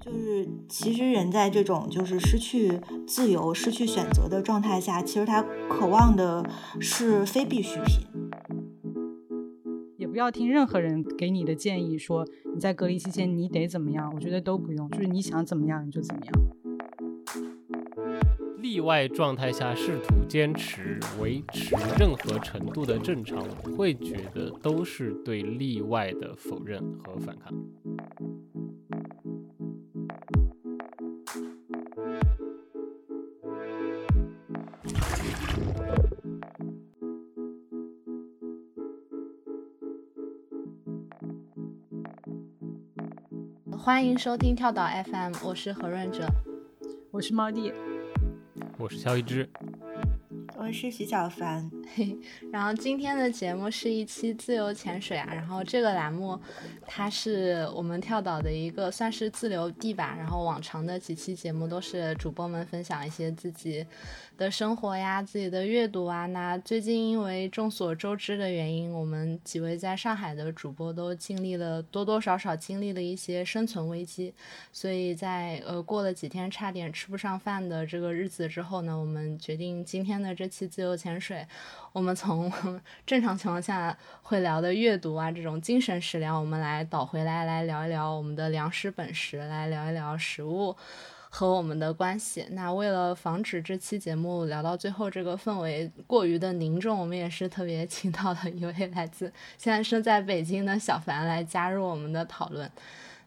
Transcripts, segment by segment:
就是其实人在这种就是失去自由、失去选择的状态下，其实他渴望的是非必需品。也不要听任何人给你的建议，说你在隔离期间你得怎么样，我觉得都不用，就是你想怎么样你就怎么样。例外状态下试图坚持维持任何程度的正常，我会觉得都是对例外的否认和反抗。欢迎收听跳岛 FM，我是何润哲，我是猫弟。我是肖一之，我是徐小凡。然后今天的节目是一期自由潜水啊，然后这个栏目它是我们跳岛的一个算是自留地吧。然后往常的几期节目都是主播们分享一些自己。的生活呀，自己的阅读啊，那最近因为众所周知的原因，我们几位在上海的主播都经历了多多少少经历了一些生存危机，所以在呃过了几天差点吃不上饭的这个日子之后呢，我们决定今天的这期自由潜水，我们从 正常情况下会聊的阅读啊这种精神食粮，我们来倒回来来聊一聊我们的粮食本食，来聊一聊食物。和我们的关系。那为了防止这期节目聊到最后这个氛围过于的凝重，我们也是特别 请到了一位来自现在是在北京的小凡来加入我们的讨论。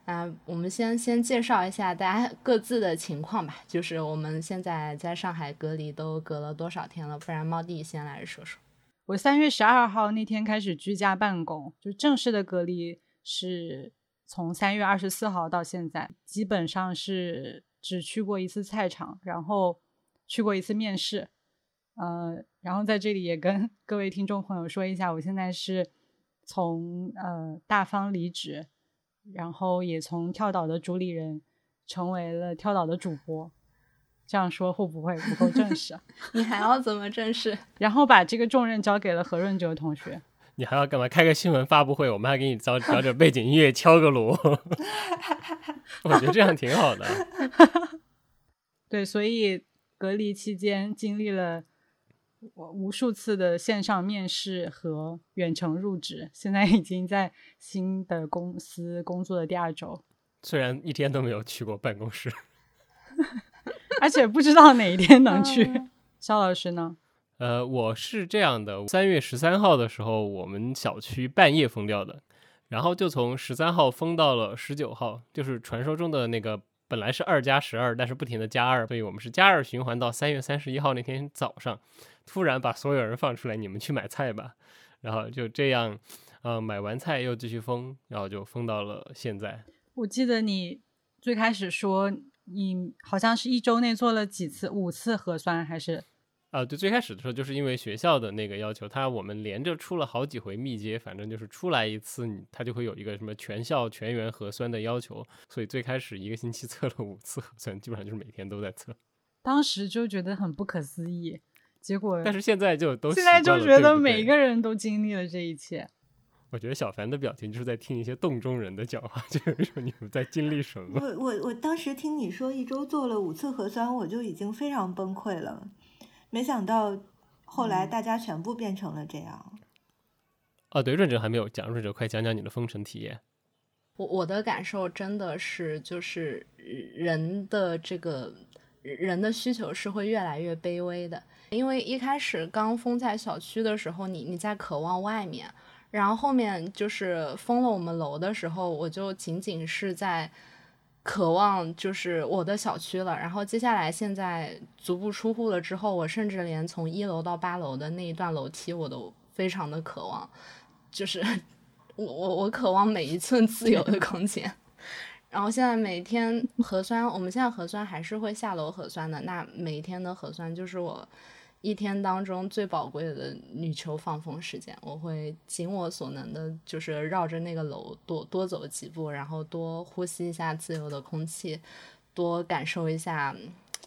啊我们先先介绍一下大家各自的情况吧，就是我们现在在上海隔离都隔了多少天了？不然猫弟先来说说。我三月十二号那天开始居家办公，就正式的隔离是从三月二十四号到现在，基本上是。只去过一次菜场，然后去过一次面试，呃，然后在这里也跟 各位听众朋友说一下，我现在是从呃大方离职，然后也从跳岛的主理人成为了跳岛的主播。这样说会不会不够正式？你还要怎么正式？然后把这个重任交给了何润哲同学。你还要干嘛？开个新闻发布会，我们还给你找找点背景音乐，敲个锣。我觉得这样挺好的。对，所以隔离期间经历了我无数次的线上面试和远程入职，现在已经在新的公司工作的第二周。虽然一天都没有去过办公室，而且不知道哪一天能去。肖老师呢？呃，我是这样的，三月十三号的时候，我们小区半夜封掉的，然后就从十三号封到了十九号，就是传说中的那个本来是二加十二，但是不停的加二，所以我们是加二循环到三月三十一号那天早上，突然把所有人放出来，你们去买菜吧，然后就这样，嗯，买完菜又继续封，然后就封到了现在。我记得你最开始说你好像是一周内做了几次，五次核酸还是？啊，对，最开始的时候就是因为学校的那个要求，他我们连着出了好几回密接，反正就是出来一次，你他就会有一个什么全校全员核酸的要求，所以最开始一个星期 测了五次核酸，基本上就是每天都在测。当时就觉得很不可思议，结果但是现在就都现在就觉得每个人都经历了这一切。我觉得小凡的表情就是在听一些洞中人的讲话，就是说你们在经历什么。我我我当时听你说一周做了五次核酸，我就已经非常崩溃了。没想到后来大家全部变成了这样。啊，对，润哲还没有讲，润哲快讲讲你的封城体验。我我的感受真的是，就是人的这个人的需求是会越来越卑微的。因为一开始刚封在小区的时候，你你在渴望外面，然后后面就是封了我们楼的时候，我就仅仅是在。渴望就是我的小区了，然后接下来现在足不出户了之后，我甚至连从一楼到八楼的那一段楼梯我都非常的渴望，就是 我我我渴望每一寸自由的空间。然后现在每天核酸，我们现在核酸还是会下楼核酸的，那每一天的核酸就是我。一天当中最宝贵的女球放风时间，我会尽我所能的，就是绕着那个楼多多走几步，然后多呼吸一下自由的空气，多感受一下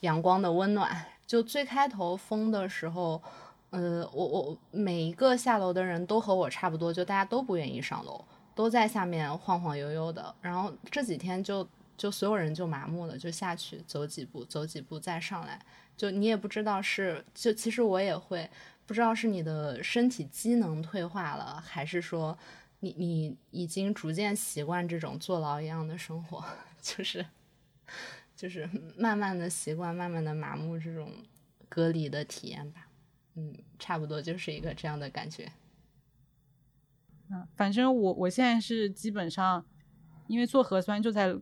阳光的温暖。就最开头封的时候，呃，我我每一个下楼的人都和我差不多，就大家都不愿意上楼，都在下面晃晃悠悠的。然后这几天就就所有人就麻木了，就下去走几步，走几步再上来，就你也不知道是就其实我也会不知道是你的身体机能退化了，还是说你你已经逐渐习惯这种坐牢一样的生活，就是就是慢慢的习惯，慢慢的麻木这种隔离的体验吧。嗯，差不多就是一个这样的感觉。嗯，反正我我现在是基本上，因为做核酸就在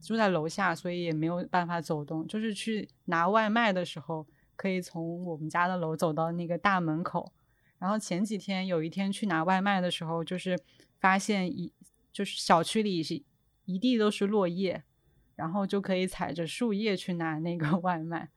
就在楼下，所以也没有办法走动。就是去拿外卖的时候，可以从我们家的楼走到那个大门口。然后前几天有一天去拿外卖的时候，就是发现一就是小区里是一地都是落叶，然后就可以踩着树叶去拿那个 外卖。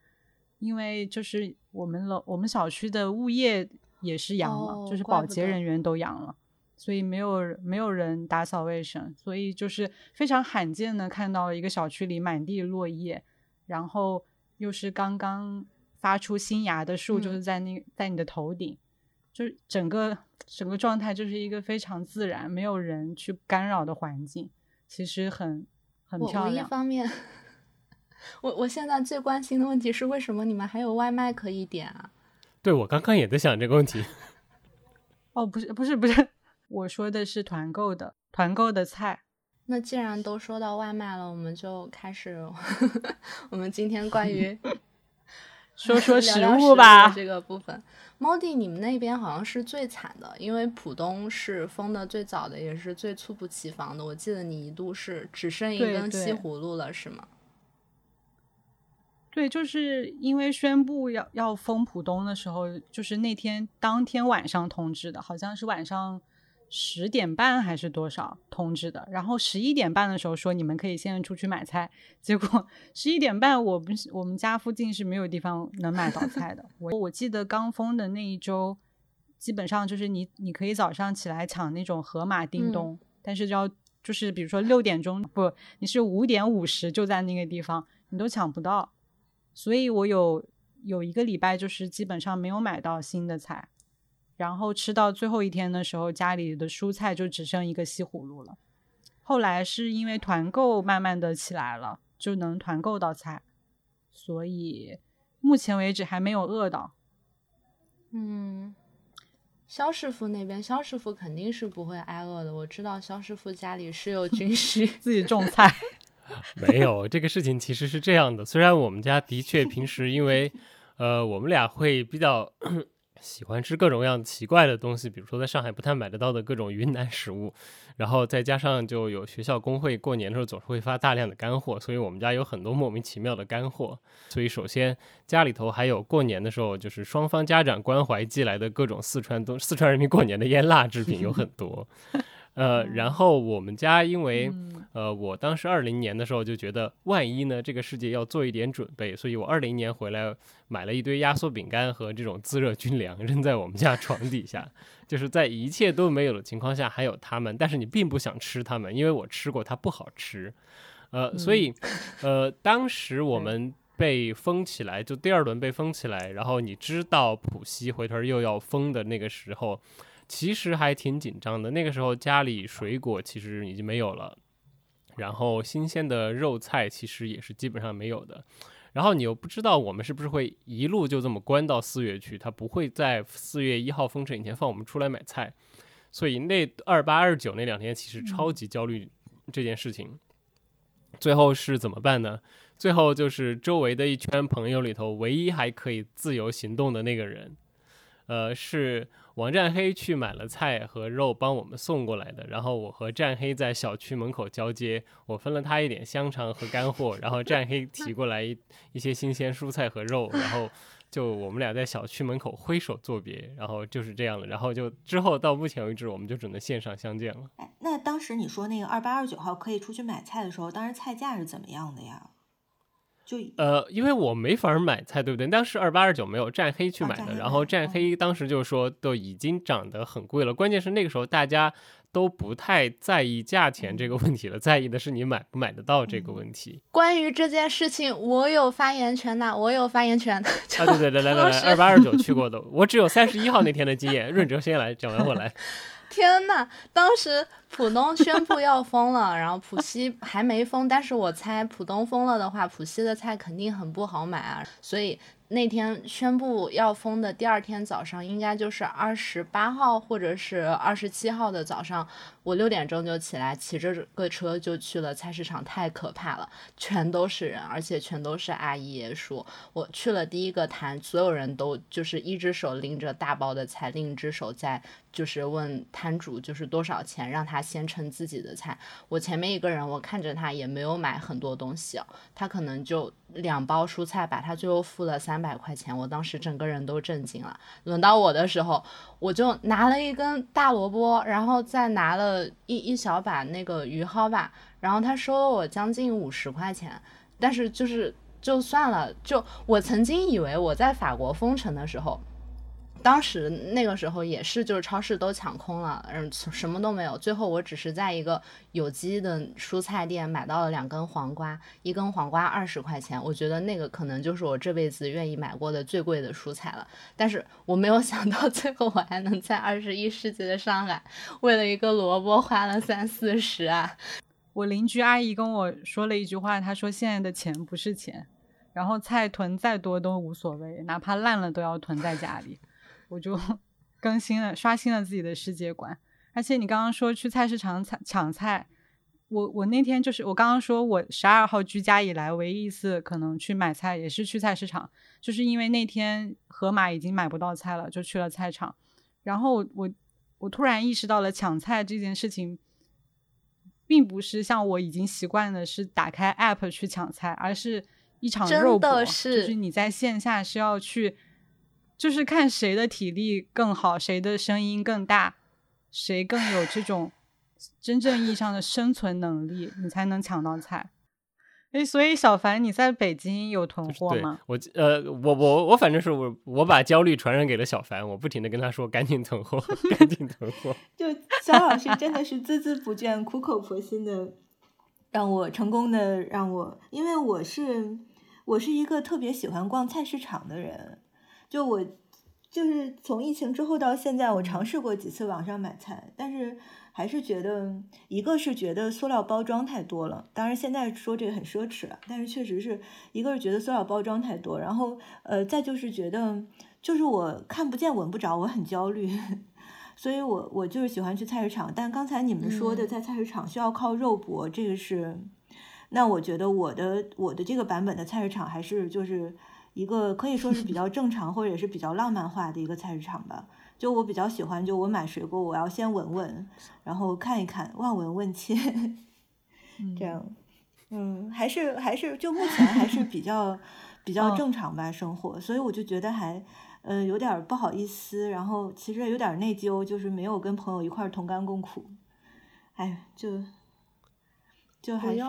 因为就是我们楼我们小区的物业也是阳了，就是保洁人员都阳了，所以没有没有人打扫卫生，所以就是非常罕见的看到一个小区里满地落叶，然后又是刚刚发出新芽的树，就是在那在你的头顶，就是整个整个状态就是一个非常自然，没有人去干扰的环境，其实很很漂亮。我一方面。我我现在最关心的问题是，为什么你们还有外卖可以点啊？对，我刚刚也在想这个问题。哦，不是，不是，不是，我说的是团购的，团购的菜。那既然都说到外卖了，我们就开始 我们今天关于 说说 食物吧这个部分。猫弟，你们那边好像是最惨的，因为浦东是封的最早的，也是最猝不及防的。我记得你一度是只剩一根西葫芦了，是吗？对，就是因为宣布要要封浦东的时候，就是那天当天晚上通知的，好像是晚上十点半还是多少通知的。然后十一点半的时候说你们可以现在出去买菜，结果 十一点半我们我们家附近是没有地方能买到菜的。我我记得刚封的那一周，基本上就是你你可以早上起来抢那种盒马叮咚，但是要就是比如说六点钟不，你是五点五十就在那个地方，你都抢不到。所以我有有一个礼拜，就是基本上没有买到新的菜，然后吃到最后一天的时候，家里的蔬菜就只剩一个西葫芦了。后来是因为团购慢慢的起来了，就能团购到菜，所以目前为止还没有饿到。嗯，肖师傅那边，肖师傅肯定是不会挨饿的。我知道肖师傅家里是有军需，自己种菜。没有这个事情，其实是这样的。虽然我们家的确平时因为，呃，我们俩会比较喜欢吃各种各样奇怪的东西，比如说在上海不太买得到的各种云南食物，然后再加上就有学校工会过年的时候总是会发大量的干货，所以我们家有很多莫名其妙的干货。所以首先家里头还有过年的时候就是双方家长关怀寄来的各种四川东四川人民过年的腌腊制品有很多。呃，然后我们家因为，呃，我当时二零年的时候就觉得，万一呢，这个世界要做一点准备，所以我二零年回来买了一堆压缩饼干和这种自热军粮，扔在我们家床底下，就是在一切都没有的情况下还有它们，但是你并不想吃它们，因为我吃过它不好吃，呃，所以，呃，当时我们被封起来，就第二轮被封起来，然后你知道浦西回头又要封的那个时候。其实还挺紧张的，那个时候家里水果其实已经没有了，然后新鲜的肉菜其实也是基本上没有的，然后你又不知道我们是不是会一路就这么关到四月去，他不会在四月一号封城以前放我们出来买菜，所以那二八二九那两天其实超级焦虑这件事情。最后是怎么办呢？最后就是周围的一圈朋友里头，唯一还可以自由行动的那个人，呃是。王占黑去买了菜和肉，帮我们送过来的。然后我和占黑在小区门口交接，我分了他一点香肠和干货，然后占黑提过来一一些新鲜蔬菜和肉，然后就我们俩在小区门口挥手作别，然后就是这样了。然后就之后到目前为止，我们就只能线上相见了。那当时你说那个二八二九号可以出去买菜的时候，当时菜价是怎么样的呀？就呃，因为我没法买菜，对不对？当时二八二九没有，战黑去买的。然后战黑当时就说都已经涨得很贵了。关键是那个时候大家都不太在意价钱这个问题了，在意的是你买不买得到这个问题。关于这件事情，我有发言权呐，我有发言权。啊，对对对，来来来，二八二九去过的，我只有三十一号那天的经验。润哲先来讲完，我来。天呐，当时浦东宣布要封了，然后浦西还没封，但是我猜浦东封了的话，浦西的菜肯定很不好买啊，所以。那天宣布要封的第二天早上，应该就是二十八号或者是二十七号的早上，我六点钟就起来，骑着个车就去了菜市场，太可怕了，全都是人，而且全都是阿姨爷叔。我去了第一个摊，所有人都就是一只手拎着大包的菜，另一只手在。就是问摊主就是多少钱，让他先称自己的菜。我前面一个人，我看着他也没有买很多东西，他可能就两包蔬菜吧，他最后付了三百块钱。我当时整个人都震惊了。轮到我的时候，我就拿了一根大萝卜，然后再拿了一一小把那个鱼蒿吧，然后他收了我将近五十块钱。但是就是就算了，就我曾经以为我在法国封城的时候。当时那个时候也是，就是超市都抢空了，嗯，什么都没有。最后我只是在一个有机的蔬菜店买到了两根黄瓜，一根黄瓜二十块钱。我觉得那个可能就是我这辈子愿意买过的最贵的蔬菜了。但是我没有想到，最后我还能在二十一世纪的上海，为了一个萝卜花了三四十啊！我邻居阿姨跟我说了一句话，她说现在的钱不是钱，然后菜囤再多都无所谓，哪怕烂了都要囤在家里。我就 更新了，刷新了自己的世界观。而且你刚刚说去菜市场抢抢菜，我我那天就是我刚刚说我十二号居家以来唯一一次可能去买菜，也是去菜市场，就是因为那天盒马已经买不到菜了，就去了菜场。然后我我突然意识到了抢菜这件事情，并不是像我已经习惯的是打开 app 去抢菜，而是一场肉搏，就是你在线下是要去。就是看谁的体力更好，谁的声音更大，谁更有这种真正意义上的生存能力，你才能抢到菜。哎，所以小凡，你在北京有囤货吗？我呃，我我我反正是我我把焦虑传染给了小凡，我不停的跟他说赶紧囤货，赶紧囤货。就肖老师真的是孜孜不倦、苦口婆心的让我成功的让我，因为我是我是一个特别喜欢逛菜市场的人。就我，就是从疫情之后到现在，我尝试过几次网上买菜，但是还是觉得，一个是觉得塑料包装太多了，当然现在说这个很奢侈了，但是确实是一个是觉得塑料包装太多，然后呃，再就是觉得，就是我看不见闻不着，我很焦虑，所以我我就是喜欢去菜市场。但刚才你们说的在菜市场需要靠肉搏，这个是，那我觉得我的我的这个版本的菜市场还是就是。一个可以说是比较 正常或者是比较浪漫化的一个菜市场吧。就我比较喜欢，就我买水果，我要先闻闻，然后看一看，望闻问切，这样，嗯，还是还是就目前还是比较 比较正常吧生活，所以我就觉得还嗯有点不好意思，然后其实有点内疚，就是没有跟朋友一块同甘共苦，哎，就。就还是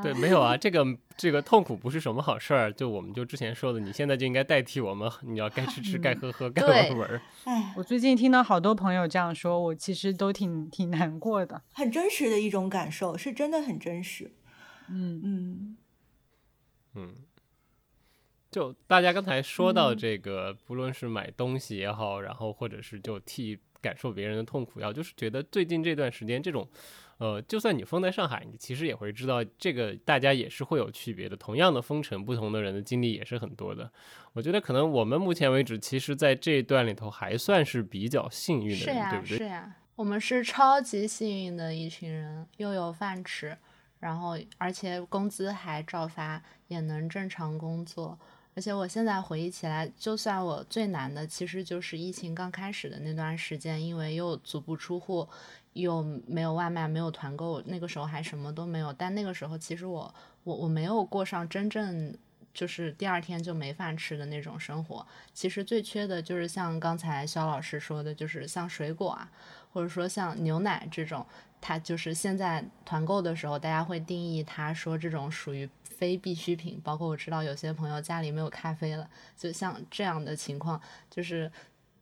对，没有啊，这个这个痛苦不是什么好事儿。就我们就之前说的，你现在就应该代替我们，你要该吃吃，该喝喝，该玩玩。哎，我最近听到好多朋友这样说，我其实都挺挺难过的。很真实的一种感受，是真的很真实。嗯嗯嗯，就大家刚才说到这个，不论是买东西也好，然后或者是就替感受别人的痛苦，要就是觉得最近这段时间这种。呃，就算你封在上海，你其实也会知道这个，大家也是会有区别的。同样的封城，不同的人的经历也是很多的。我觉得可能我们目前为止，其实在这一段里头还算是比较幸运的人，对不对？是呀，我们是超级幸运的一群人，又有饭吃，然后而且工资还照发，也能正常工作。而且我现在回忆起来，就算我最难的，其实就是疫情刚开始的那段时间，因为又足不出户。又没有外卖，没有团购，那个时候还什么都没有。但那个时候，其实我我我没有过上真正就是第二天就没饭吃的那种生活。其实最缺的就是像刚才肖老师说的，就是像水果啊，或者说像牛奶这种，它就是现在团购的时候，大家会定义它说这种属于非必需品。包括我知道有些朋友家里没有咖啡了，就像这样的情况，就是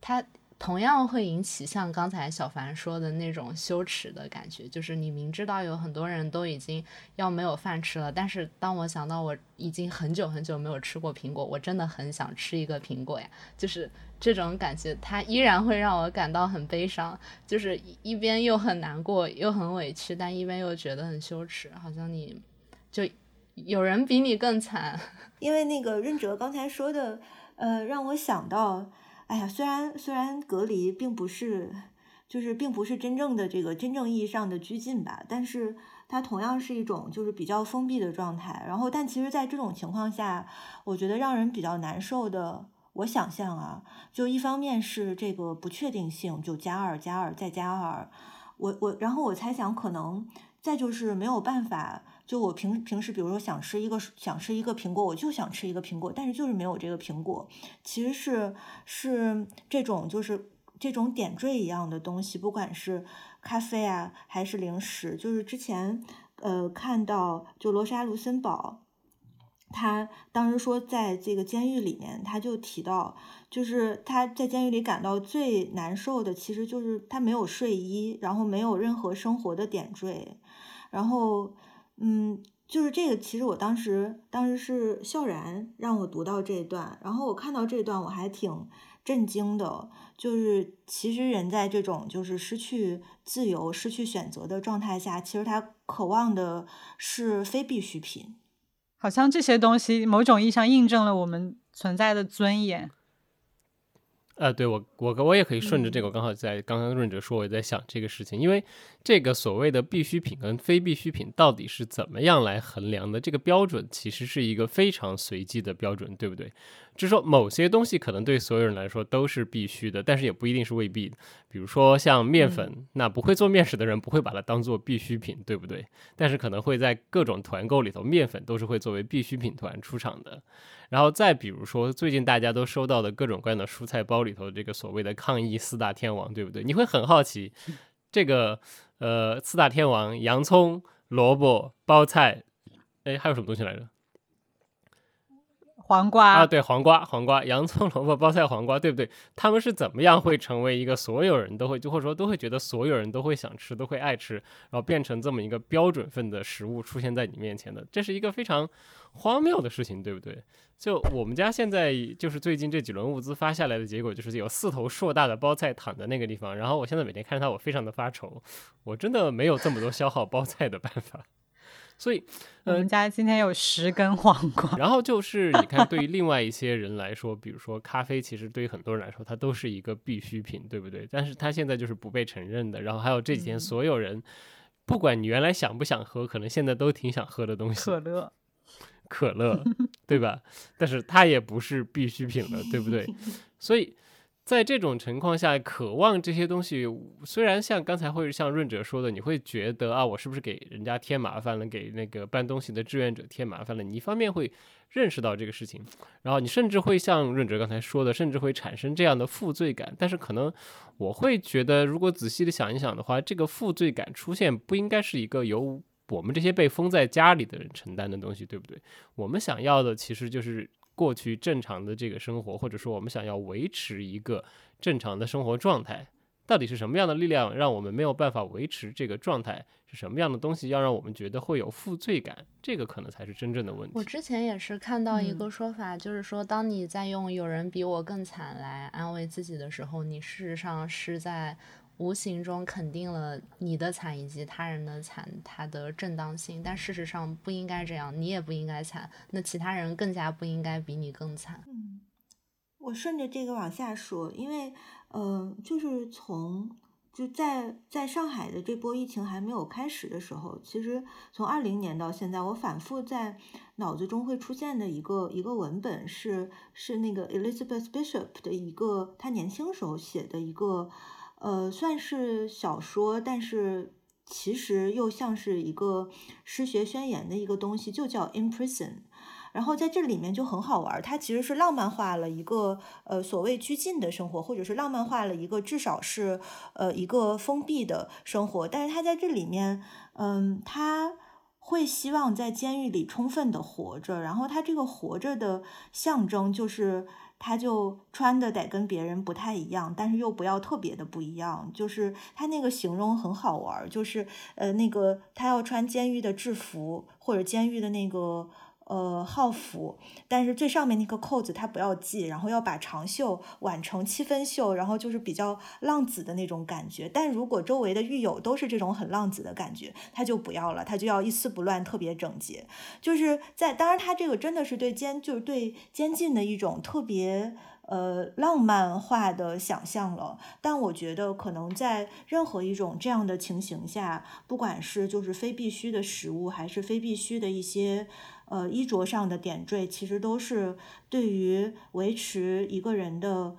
它。同样会引起像刚才小凡说的那种羞耻的感觉，就是你明知道有很多人都已经要没有饭吃了，但是当我想到我已经很久很久没有吃过苹果，我真的很想吃一个苹果呀，就是这种感觉，它依然会让我感到很悲伤，就是一边又很难过又很委屈，但一边又觉得很羞耻，好像你就有人比你更惨。因为那个润哲刚才说的，呃，让我想到。哎呀，虽然虽然隔离并不是，就是并不是真正的这个真正意义上的拘禁吧，但是它同样是一种就是比较封闭的状态。然后，但其实，在这种情况下，我觉得让人比较难受的，我想象啊，就一方面是这个不确定性，就加二加二再加二，我我，然后我猜想可能再就是没有办法。就我平平时，比如说想吃一个想吃一个苹果，我就想吃一个苹果，但是就是没有这个苹果。其实是是这种就是这种点缀一样的东西，不管是咖啡啊还是零食。就是之前呃看到就罗莎卢森堡，他当时说在这个监狱里面，他就提到，就是他在监狱里感到最难受的，其实就是他没有睡衣，然后没有任何生活的点缀，然后。嗯，就是这个，其实我当时当时是笑然让我读到这一段，然后我看到这段我还挺震惊的。就是其实人在这种就是失去自由、失去选择的状态下，其实他渴望的是非必需品。好像这些东西某种意义上印证了我们存在的尊严。呃，对我，我我也可以顺着这个，我刚好在刚刚润哲说，我也在想这个事情，因为这个所谓的必需品跟非必需品到底是怎么样来衡量的？这个标准其实是一个非常随机的标准，对不对？就是说，某些东西可能对所有人来说都是必须的，但是也不一定是未必的。比如说像面粉，那不会做面食的人不会把它当做必需品，对不对？但是可能会在各种团购里头，面粉都是会作为必需品团出场的。然后再比如说，最近大家都收到的各种各样的蔬菜包里头，这个所谓的抗疫四大天王，对不对？你会很好奇，这个呃四大天王，洋葱、萝卜、包菜，哎，还有什么东西来着？黄瓜啊，对，黄瓜，黄瓜，洋葱、萝卜、包菜、黄瓜，对不对？他们是怎么样会成为一个所有人都会，就或者说都会觉得所有人都会想吃、都会爱吃，然后变成这么一个标准份的食物出现在你面前的？这是一个非常荒谬的事情，对不对？就我们家现在就是最近这几轮物资发下来的结果，就是有四头硕大的包菜躺在那个地方，然后我现在每天看着它，我非常的发愁，我真的没有这么多消耗包菜的办法。所以，我们家今天有十根黄瓜。然后就是，你看，对于另外一些人来说，比如说咖啡，其实对于很多人来说，它都是一个必需品，对不对？但是它现在就是不被承认的。然后还有这几天，所有人，不管你原来想不想喝，可能现在都挺想喝的东西，可乐，可乐，对吧？但是它也不是必需品了，对不对？所以。在这种情况下，渴望这些东西，虽然像刚才会像润哲说的，你会觉得啊，我是不是给人家添麻烦了，给那个搬东西的志愿者添麻烦了？你一方面会认识到这个事情，然后你甚至会像润哲刚才说的，甚至会产生这样的负罪感。但是可能我会觉得，如果仔细的想一想的话，这个负罪感出现不应该是一个由我们这些被封在家里的人承担的东西，对不对？我们想要的其实就是。过去正常的这个生活，或者说我们想要维持一个正常的生活状态，到底是什么样的力量让我们没有办法维持这个状态？是什么样的东西要让我们觉得会有负罪感？这个可能才是真正的问题。我之前也是看到一个说法，就是说，当你在用“有人比我更惨”来安慰自己的时候，你事实上是在。无形中肯定了你的惨以及他人的惨，它的正当性，但事实上不应该这样，你也不应该惨，那其他人更加不应该比你更惨。嗯，我顺着这个往下说，因为，呃，就是从就在在上海的这波疫情还没有开始的时候，其实从二零年到现在，我反复在脑子中会出现的一个一个文本是是那个 Elizabeth Bishop 的一个他年轻时候写的一个。呃，算是小说，但是其实又像是一个失学宣言的一个东西，就叫《In Prison》。然后在这里面就很好玩，它其实是浪漫化了一个呃所谓拘禁的生活，或者是浪漫化了一个至少是呃一个封闭的生活。但是他在这里面，嗯，他会希望在监狱里充分的活着，然后他这个活着的象征就是。他就穿的得跟别人不太一样，但是又不要特别的不一样。就是他那个形容很好玩，就是呃，那个他要穿监狱的制服或者监狱的那个。呃，号服，但是最上面那个扣子它不要系，然后要把长袖挽成七分袖，然后就是比较浪子的那种感觉。但如果周围的狱友都是这种很浪子的感觉，他就不要了，他就要一丝不乱，特别整洁。就是在，当然他这个真的是对监，就是对监禁的一种特别呃浪漫化的想象了。但我觉得可能在任何一种这样的情形下，不管是就是非必须的食物，还是非必须的一些。呃，衣着上的点缀其实都是对于维持一个人的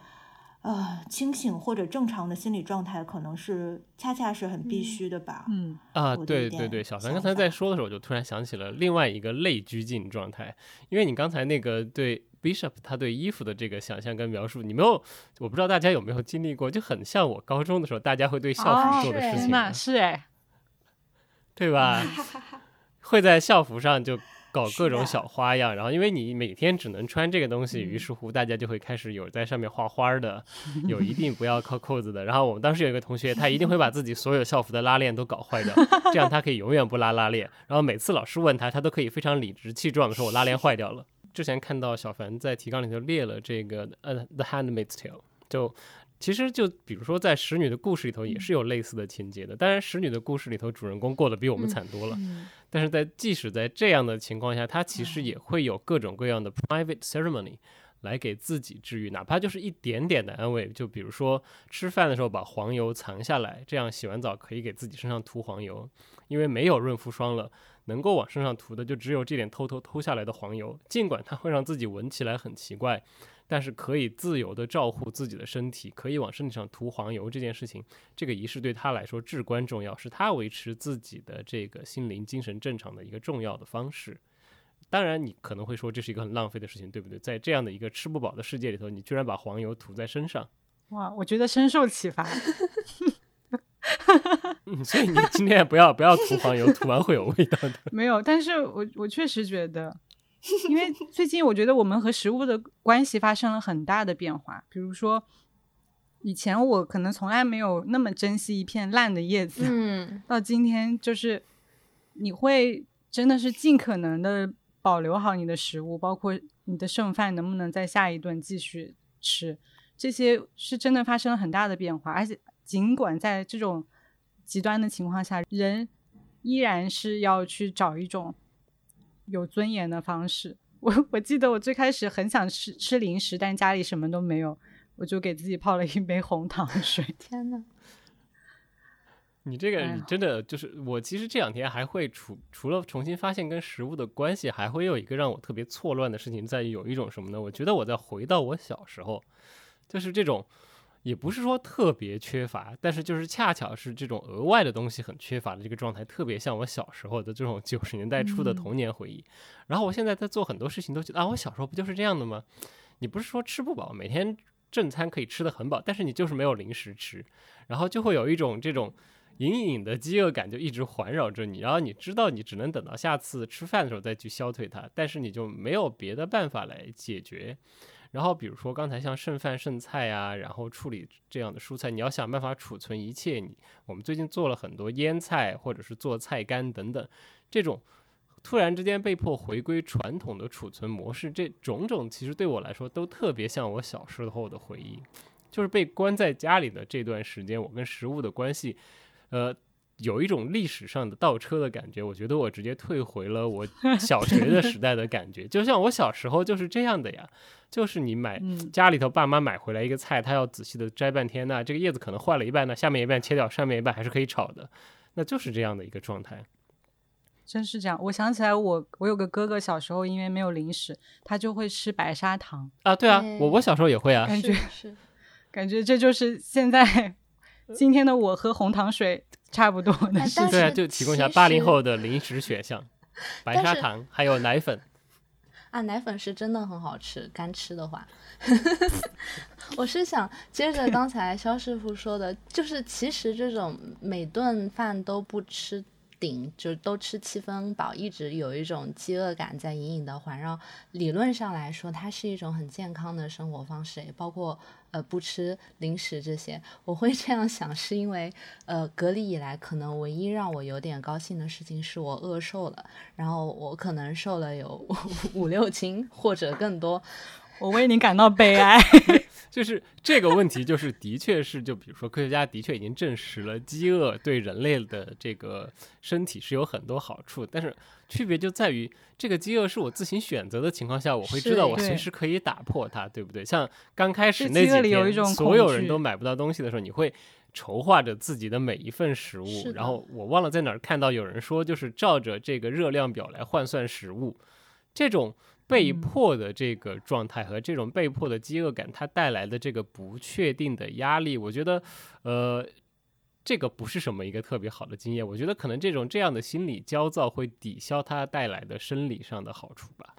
呃清醒或者正常的心理状态，可能是恰恰是很必须的吧。嗯啊，对对对，小三刚才在说的时候，我就突然想起了另外一个类拘禁状态，因为你刚才那个对 Bishop 他对衣服的这个想象跟描述，你没有，我不知道大家有没有经历过，就很像我高中的时候大家会对校服做的事情，是哎，对吧？会在校服上就。搞各种小花样，然后因为你每天只能穿这个东西，于是乎大家就会开始有在上面画花的，有一定不要扣扣子的。然后我们当时有一个同学，他一定会把自己所有校服的拉链都搞坏掉，这样他可以永远不拉拉链。然后每次老师问他，他都可以非常理直气壮的说：“我拉链坏掉了。”之前看到小凡在提纲里头列了这个呃《The Handmaid's Tale》，就。其实就比如说，在《使女的故事》里头也是有类似的情节的。当然，《使女的故事》里头主人公过得比我们惨多了。但是在即使在这样的情况下，他其实也会有各种各样的 private ceremony 来给自己治愈，哪怕就是一点点的安慰。就比如说吃饭的时候把黄油藏下来，这样洗完澡可以给自己身上涂黄油，因为没有润肤霜了，能够往身上涂的就只有这点偷偷偷下来的黄油，尽管它会让自己闻起来很奇怪。但是可以自由的照顾自己的身体，可以往身体上涂黄油这件事情，这个仪式对他来说至关重要，是他维持自己的这个心灵精神正常的一个重要的方式。当然，你可能会说这是一个很浪费的事情，对不对？在这样的一个吃不饱的世界里头，你居然把黄油涂在身上，哇，我觉得深受启发。嗯，所以你今天不要不要涂黄油，涂完会有味道的。没有，但是我我确实觉得。因为最近我觉得我们和食物的关系发生了很大的变化。比如说，以前我可能从来没有那么珍惜一片烂的叶子，嗯，到今天就是你会真的是尽可能的保留好你的食物，包括你的剩饭能不能在下一顿继续吃，这些是真的发生了很大的变化。而且尽管在这种极端的情况下，人依然是要去找一种。有尊严的方式，我我记得我最开始很想吃吃零食，但家里什么都没有，我就给自己泡了一杯红糖水。天呐，你这个你真的就是我，其实这两天还会除除了重新发现跟食物的关系，还会有一个让我特别错乱的事情，在于有一种什么呢？我觉得我在回到我小时候，就是这种。也不是说特别缺乏，但是就是恰巧是这种额外的东西很缺乏的这个状态，特别像我小时候的这种九十年代初的童年回忆。然后我现在在做很多事情，都觉得啊，我小时候不就是这样的吗？你不是说吃不饱，每天正餐可以吃的很饱，但是你就是没有零食吃，然后就会有一种这种隐隐的饥饿感就一直环绕着你，然后你知道你只能等到下次吃饭的时候再去消退它，但是你就没有别的办法来解决。然后比如说刚才像剩饭剩菜啊，然后处理这样的蔬菜，你要想办法储存一切。你我们最近做了很多腌菜，或者是做菜干等等，这种突然之间被迫回归传统的储存模式，这种种其实对我来说都特别像我小时候的回忆，就是被关在家里的这段时间，我跟食物的关系，呃。有一种历史上的倒车的感觉，我觉得我直接退回了我小学的时代的感觉，就像我小时候就是这样的呀，就是你买家里头爸妈买回来一个菜，他要仔细的摘半天呢，这个叶子可能坏了一半呢，下面一半切掉，上面一半还是可以炒的，那就是这样的一个状态。真是这样，我想起来，我我有个哥哥，小时候因为没有零食，他就会吃白砂糖。啊，对啊，我我小时候也会啊，感觉是，感觉这就是现在 今天的我喝红糖水。差不多的是，对啊，就提供一下八零后的零食选项，白砂糖 还有奶粉。啊，奶粉是真的很好吃，干吃的话。我是想接着刚才肖师傅说的，就是其实这种每顿饭都不吃顶，就都吃七分饱，一直有一种饥饿感在隐隐的环绕。理论上来说，它是一种很健康的生活方式，包括呃不吃零食这些。我会这样想，是因为呃隔离以来，可能唯一让我有点高兴的事情是我饿瘦了，然后我可能瘦了有五 六斤或者更多。我为你感到悲哀。就是这个问题，就是的确是，就比如说科学家的确已经证实了，饥饿对人类的这个身体是有很多好处，但是区别就在于，这个饥饿是我自行选择的情况下，我会知道我随时可以打破它，对不对？像刚开始那几天，所有人都买不到东西的时候，你会筹划着自己的每一份食物，然后我忘了在哪儿看到有人说，就是照着这个热量表来换算食物，这种。被迫的这个状态和这种被迫的饥饿感，它带来的这个不确定的压力，我觉得，呃，这个不是什么一个特别好的经验。我觉得可能这种这样的心理焦躁会抵消它带来的生理上的好处吧。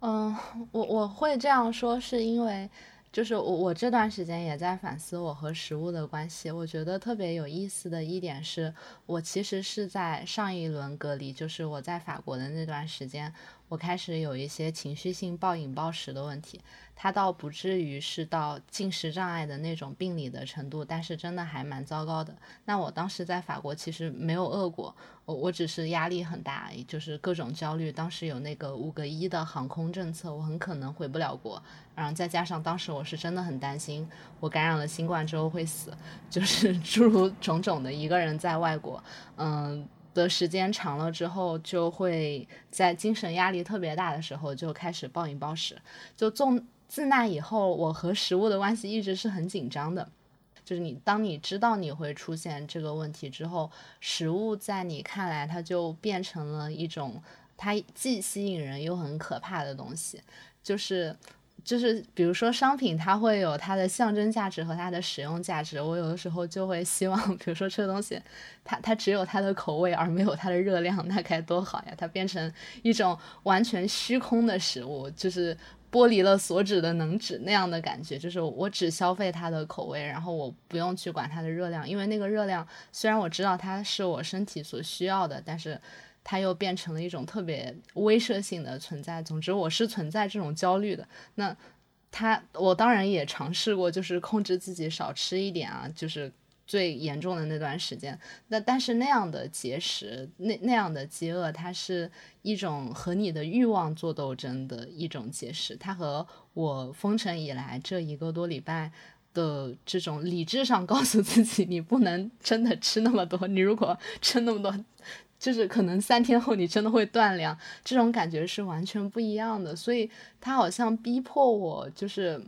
嗯，我我会这样说，是因为。就是我，我这段时间也在反思我和食物的关系。我觉得特别有意思的一点是，我其实是在上一轮隔离，就是我在法国的那段时间，我开始有一些情绪性暴饮暴食的问题。它倒不至于是到进食障碍的那种病理的程度，但是真的还蛮糟糕的。那我当时在法国其实没有饿过，我我只是压力很大，就是各种焦虑。当时有那个五个一的航空政策，我很可能回不了国。然后再加上当时我是真的很担心，我感染了新冠之后会死，就是 诸如种种的。一个人在外国，嗯，的时间长了之后，就会在精神压力特别大的时候就开始暴饮暴食，就纵。自那以后，我和食物的关系一直是很紧张的。就是你，当你知道你会出现这个问题之后，食物在你看来，它就变成了一种它既吸引人又很可怕的东西。就是，就是，比如说商品，它会有它的象征价值和它的使用价值。我有的时候就会希望，比如说这个东西，它它只有它的口味而没有它的热量，那该多好呀！它变成一种完全虚空的食物，就是。剥离了所指的能指那样的感觉，就是我只消费它的口味，然后我不用去管它的热量，因为那个热量虽然我知道它是我身体所需要的，但是它又变成了一种特别威慑性的存在。总之，我是存在这种焦虑的。那它，我当然也尝试过，就是控制自己少吃一点啊，就是。最严重的那段时间，那但是那样的节食，那那样的饥饿，它是一种和你的欲望做斗争的一种节食。它和我封城以来这一个多礼拜的这种理智上告诉自己你不能真的吃那么多，你如果吃那么多，就是可能三天后你真的会断粮，这种感觉是完全不一样的。所以他好像逼迫我，就是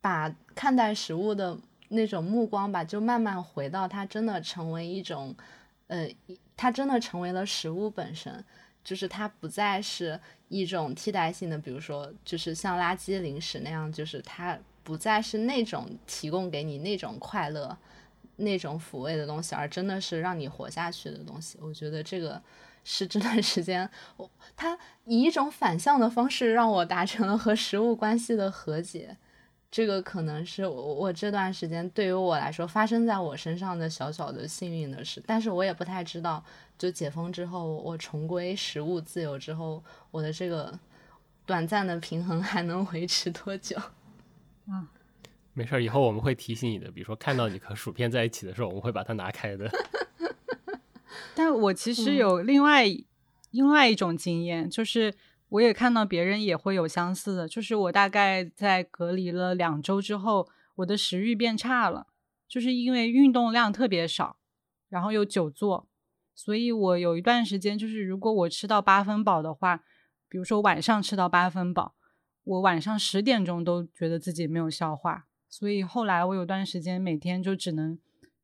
把看待食物的。那种目光吧，就慢慢回到它真的成为一种，呃，它真的成为了食物本身，就是它不再是一种替代性的，比如说，就是像垃圾零食那样，就是它不再是那种提供给你那种快乐、那种抚慰的东西，而真的是让你活下去的东西。我觉得这个是这段时间，我它以一种反向的方式让我达成了和食物关系的和解。这个可能是我我这段时间对于我来说发生在我身上的小小的幸运的事，但是我也不太知道，就解封之后，我重归食物自由之后，我的这个短暂的平衡还能维持多久？啊，没事儿，以后我们会提醒你的，比如说看到你和薯片在一起的时候，我们会把它拿开的。但我其实有另外另外一种经验，就是。我也看到别人也会有相似的，就是我大概在隔离了两周之后，我的食欲变差了，就是因为运动量特别少，然后又久坐，所以我有一段时间就是如果我吃到八分饱的话，比如说晚上吃到八分饱，我晚上十点钟都觉得自己没有消化，所以后来我有段时间每天就只能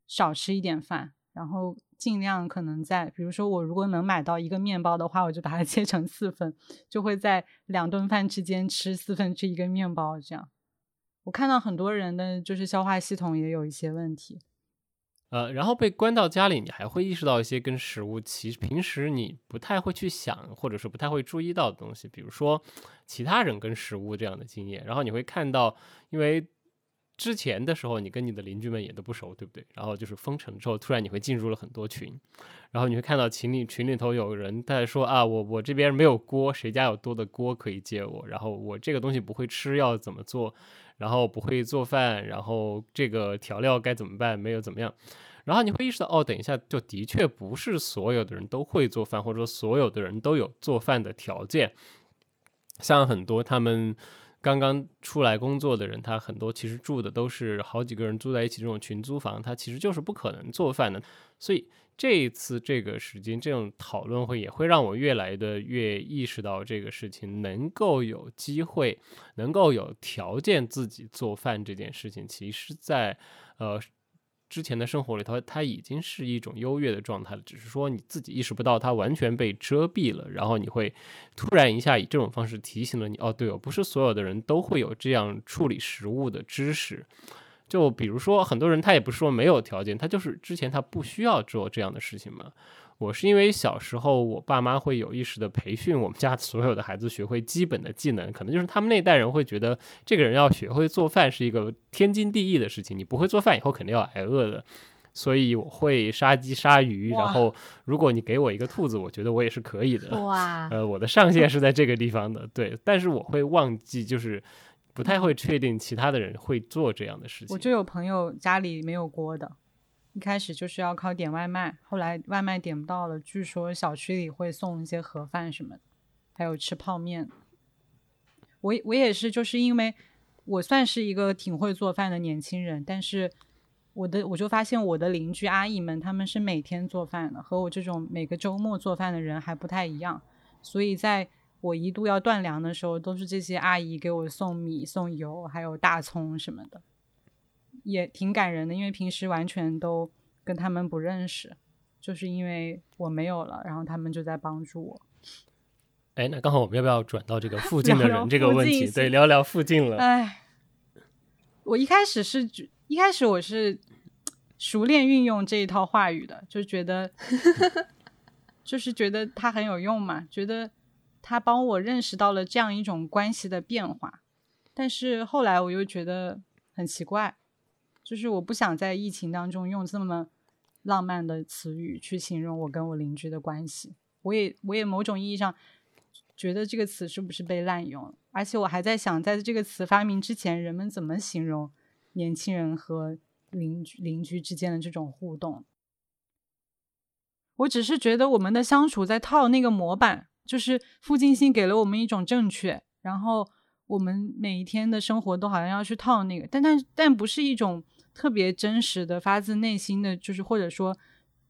少吃一点饭，然后。尽量可能在，比如说我如果能买到一个面包的话，我就把它 切成四份，就会在两顿饭之间吃四分之一个面包。这样，我看到很多人的就是消化系统也有一些问题。呃，然后被关到家里，你还会意识到一些跟食物其实平时你不太会去想，或者是不太会注意到的东西，比如说其他人跟食物这样的经验。然后你会看到，因为之前的时候，你跟你的邻居们也都不熟，对不对？然后就是封城之后，突然你会进入了很多群，然后你会看到群里群里头有人在说啊，我我这边没有锅，谁家有多的锅可以借我？然后我这个东西不会吃，要怎么做？然后不会做饭，然后这个调料该怎么办？没有怎么样？然后你会意识到，哦，等一下，就的确不是所有的人都会做饭，或者说所有的人都有做饭的条件。像很多他们刚刚出来工作的人，他很多其实住的都是好几个人住在一起这种群租房，他其实就是不可能做饭的。所以这一次这个时间这种讨论会，也会让我越来的越意识到这个事情能够有机会，能够有条件自己做饭这件事情，其实在呃。之前的生活里头，它已经是一种优越的状态了，只是说你自己意识不到，它完全被遮蔽了。然后你会突然一下以这种方式提醒了你，哦，对哦，不是所有的人都会有这样处理食物的知识。就比如说，很多人他也不是说没有条件，他就是之前他不需要做这样的事情嘛。我是因为小时候我爸妈会有意识的培训我们家所有的孩子学会基本的技能，可能就是他们那代人会觉得这个人要学会做饭是一个天经地义的事情，你不会做饭以后肯定要挨饿的，所以我会杀鸡杀鱼，然后如果你给我一个兔子，我觉得我也是可以的。哇，呃，我的上限是在这个地方的，对，但是我会忘记，就是不太会确定其他的人会做这样的事情。我就有朋友家里没有锅的。一开始就是要靠点外卖，后来外卖点不到了，据说小区里会送一些盒饭什么的，还有吃泡面。我我也是，就是因为我算是一个挺会做饭的年轻人，但是我的我就发现我的邻居阿姨们他们是每天做饭的，和我这种每个周末做饭的人还不太一样，所以在我一度要断粮的时候，都是这些阿姨给我送米、送油，还有大葱什么的。也挺感人的，因为平时完全都跟他们不认识，就是因为我没有了，然后他们就在帮助我。哎，那刚好我们要不要转到这个附 近的人这个问题？对，聊聊附近了。哎，我一开始是一开始我是熟练运用这一套话语的，就觉得 就是觉得他很有用嘛，觉得他帮我认识到了这样一种关系的变化。但是后来我又觉得很奇怪。就是我不想在疫情当中用这么浪漫的词语去形容我跟我邻居的关系。我也我也某种意义上觉得这个词是不是被滥用？而且我还在想，在这个词发明之前，人们怎么形容年轻人和邻居邻居之间的这种互动？我只是觉得我们的相处在套那个模板，就是附近性给了我们一种正确，然后我们每一天的生活都好像要去套那个，但但但不是一种。特别真实的、发自内心的，就是或者说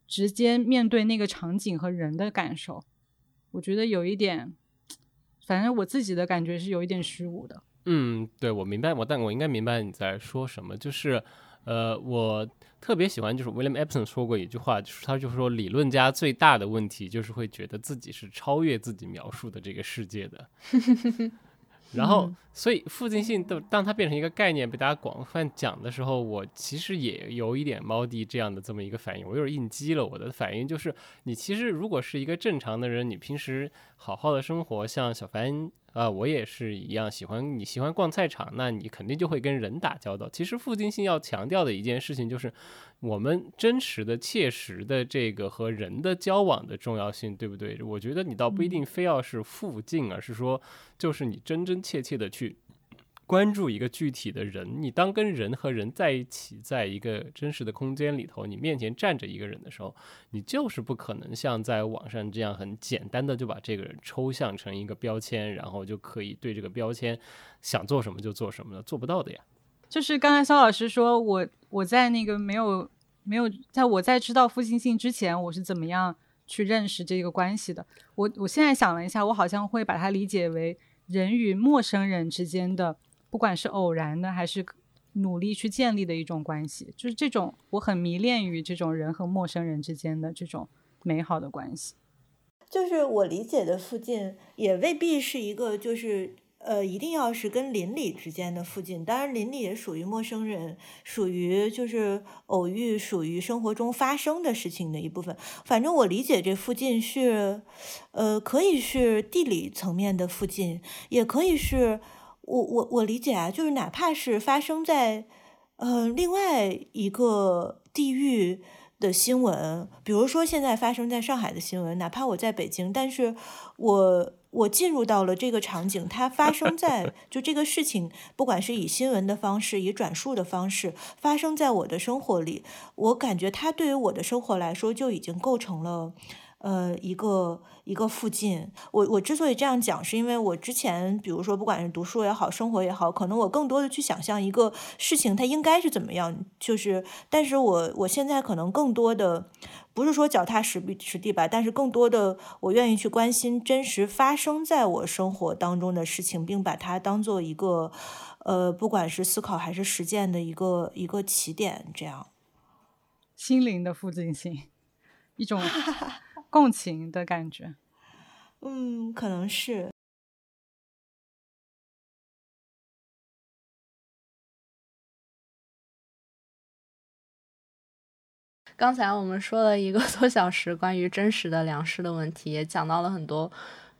直接面对那个场景和人的感受，我觉得有一点，反正我自己的感觉是有一点虚无的。嗯，对，我明白，我但我应该明白你在说什么。就是，呃，我特别喜欢，就是 William Epson 说过一句话，就是他就是说，理论家最大的问题就是会觉得自己是超越自己描述的这个世界的。然后，所以附近性都当它变成一个概念被大家广泛讲的时候，我其实也有一点猫弟这样的这么一个反应，我有点应激了。我的反应就是，你其实如果是一个正常的人，你平时好好的生活，像小凡。啊，我也是一样，喜欢你喜欢逛菜场，那你肯定就会跟人打交道。其实附近性要强调的一件事情就是，我们真实的、切实的这个和人的交往的重要性，对不对？我觉得你倒不一定非要是附近，而是说，就是你真真切切的去。关注一个具体的人，你当跟人和人在一起，在一个真实的空间里头，你面前站着一个人的时候，你就是不可能像在网上这样很简单的就把这个人抽象成一个标签，然后就可以对这个标签想做什么就做什么的，做不到的呀。就是刚才肖老师说我我在那个没有没有在我在知道负性性之前，我是怎么样去认识这个关系的？我我现在想了一下，我好像会把它理解为人与陌生人之间的。不管是偶然的，还是努力去建立的一种关系，就是这种我很迷恋于这种人和陌生人之间的这种美好的关系。就是我理解的附近，也未必是一个，就是呃，一定要是跟邻里之间的附近。当然，邻里也属于陌生人，属于就是偶遇，属于生活中发生的事情的一部分。反正我理解这附近是，呃，可以是地理层面的附近，也可以是。我我我理解啊，就是哪怕是发生在呃，另外一个地域的新闻，比如说现在发生在上海的新闻，哪怕我在北京，但是我我进入到了这个场景，它发生在就这个事情，不管是以新闻的方式，以转述的方式发生在我的生活里，我感觉它对于我的生活来说就已经构成了。呃，一个一个附近，我我之所以这样讲，是因为我之前，比如说不管是读书也好，生活也好，可能我更多的去想象一个事情它应该是怎么样，就是，但是我我现在可能更多的不是说脚踏实地实地吧，但是更多的我愿意去关心真实发生在我生活当中的事情，并把它当做一个呃，不管是思考还是实践的一个一个起点，这样心灵的附近性，一种。共情的感觉，嗯，可能是。刚才我们说了一个 多小时关于真实的粮食的问题，也讲到了很多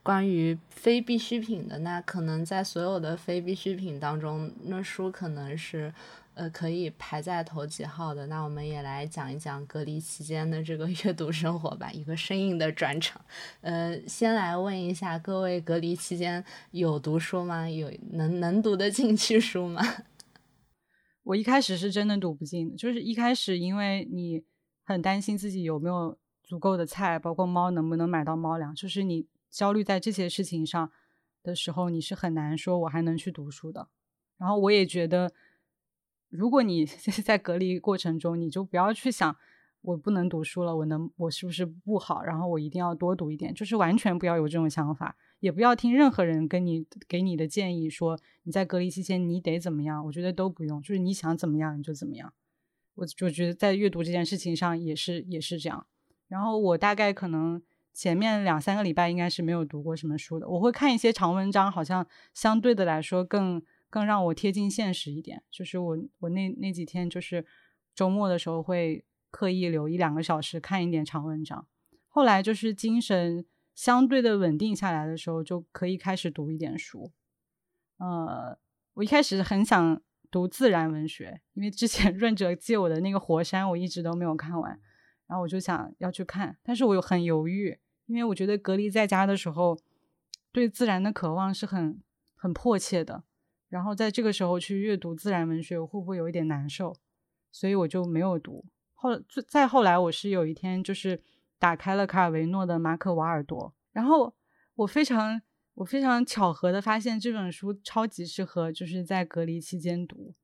关于非必需品的。那可能在所有的非必需品当中，那书可能是。呃，可以排在头几号的。那我们也来讲一讲隔离期间的这个 阅读生活吧，一个生硬的转场。呃，先来问一下各位，隔离期间有读书吗？有能能读得进去书吗？我一开始是真的读不进，就是一开始因为你很担心自己有没有足够的菜，包括猫能不能买到猫粮，就是你焦虑在这些事情上的时候，你是很难说我还能去读书的。然后我也觉得。如果你 在隔离过程中，你就不要去想我不能读书了，我能我是不是不好？然后我一定要多读一点，就是完全不要有这种想法，也不要听任何人跟你给你的建议，说你在隔离期间你得怎么样？我觉得都不用，就是你想怎么样你就怎么样。我就觉得在阅读这件事情上也是也是这样。然后我大概可能前面两三个礼拜应该是没有读过什么书的，我会看一些长文章，好像相对的来说更。更让我贴近现实一点，就是我我那那几天就是周末的时候会刻意留一两个小时看一点长文章，后来就是精神相对的稳定下来的时候，就可以开始读一点书。呃，我一开始很想读自然文学，因为之前 润哲借我的那个《活山》我一直都没有看完，然后我就想要去看，但是我又很犹豫，因为我觉得隔离在家的时候，对自然的渴望是很很迫切的。然后在这个时候去阅读自然文学，我会不会有一点难受？所以我就没有读。后再后来，我是有一天就是打开了卡尔维诺的《马可·瓦尔多》，然后我非常我非常巧合的发现这本书超级适合就是在隔离期间读。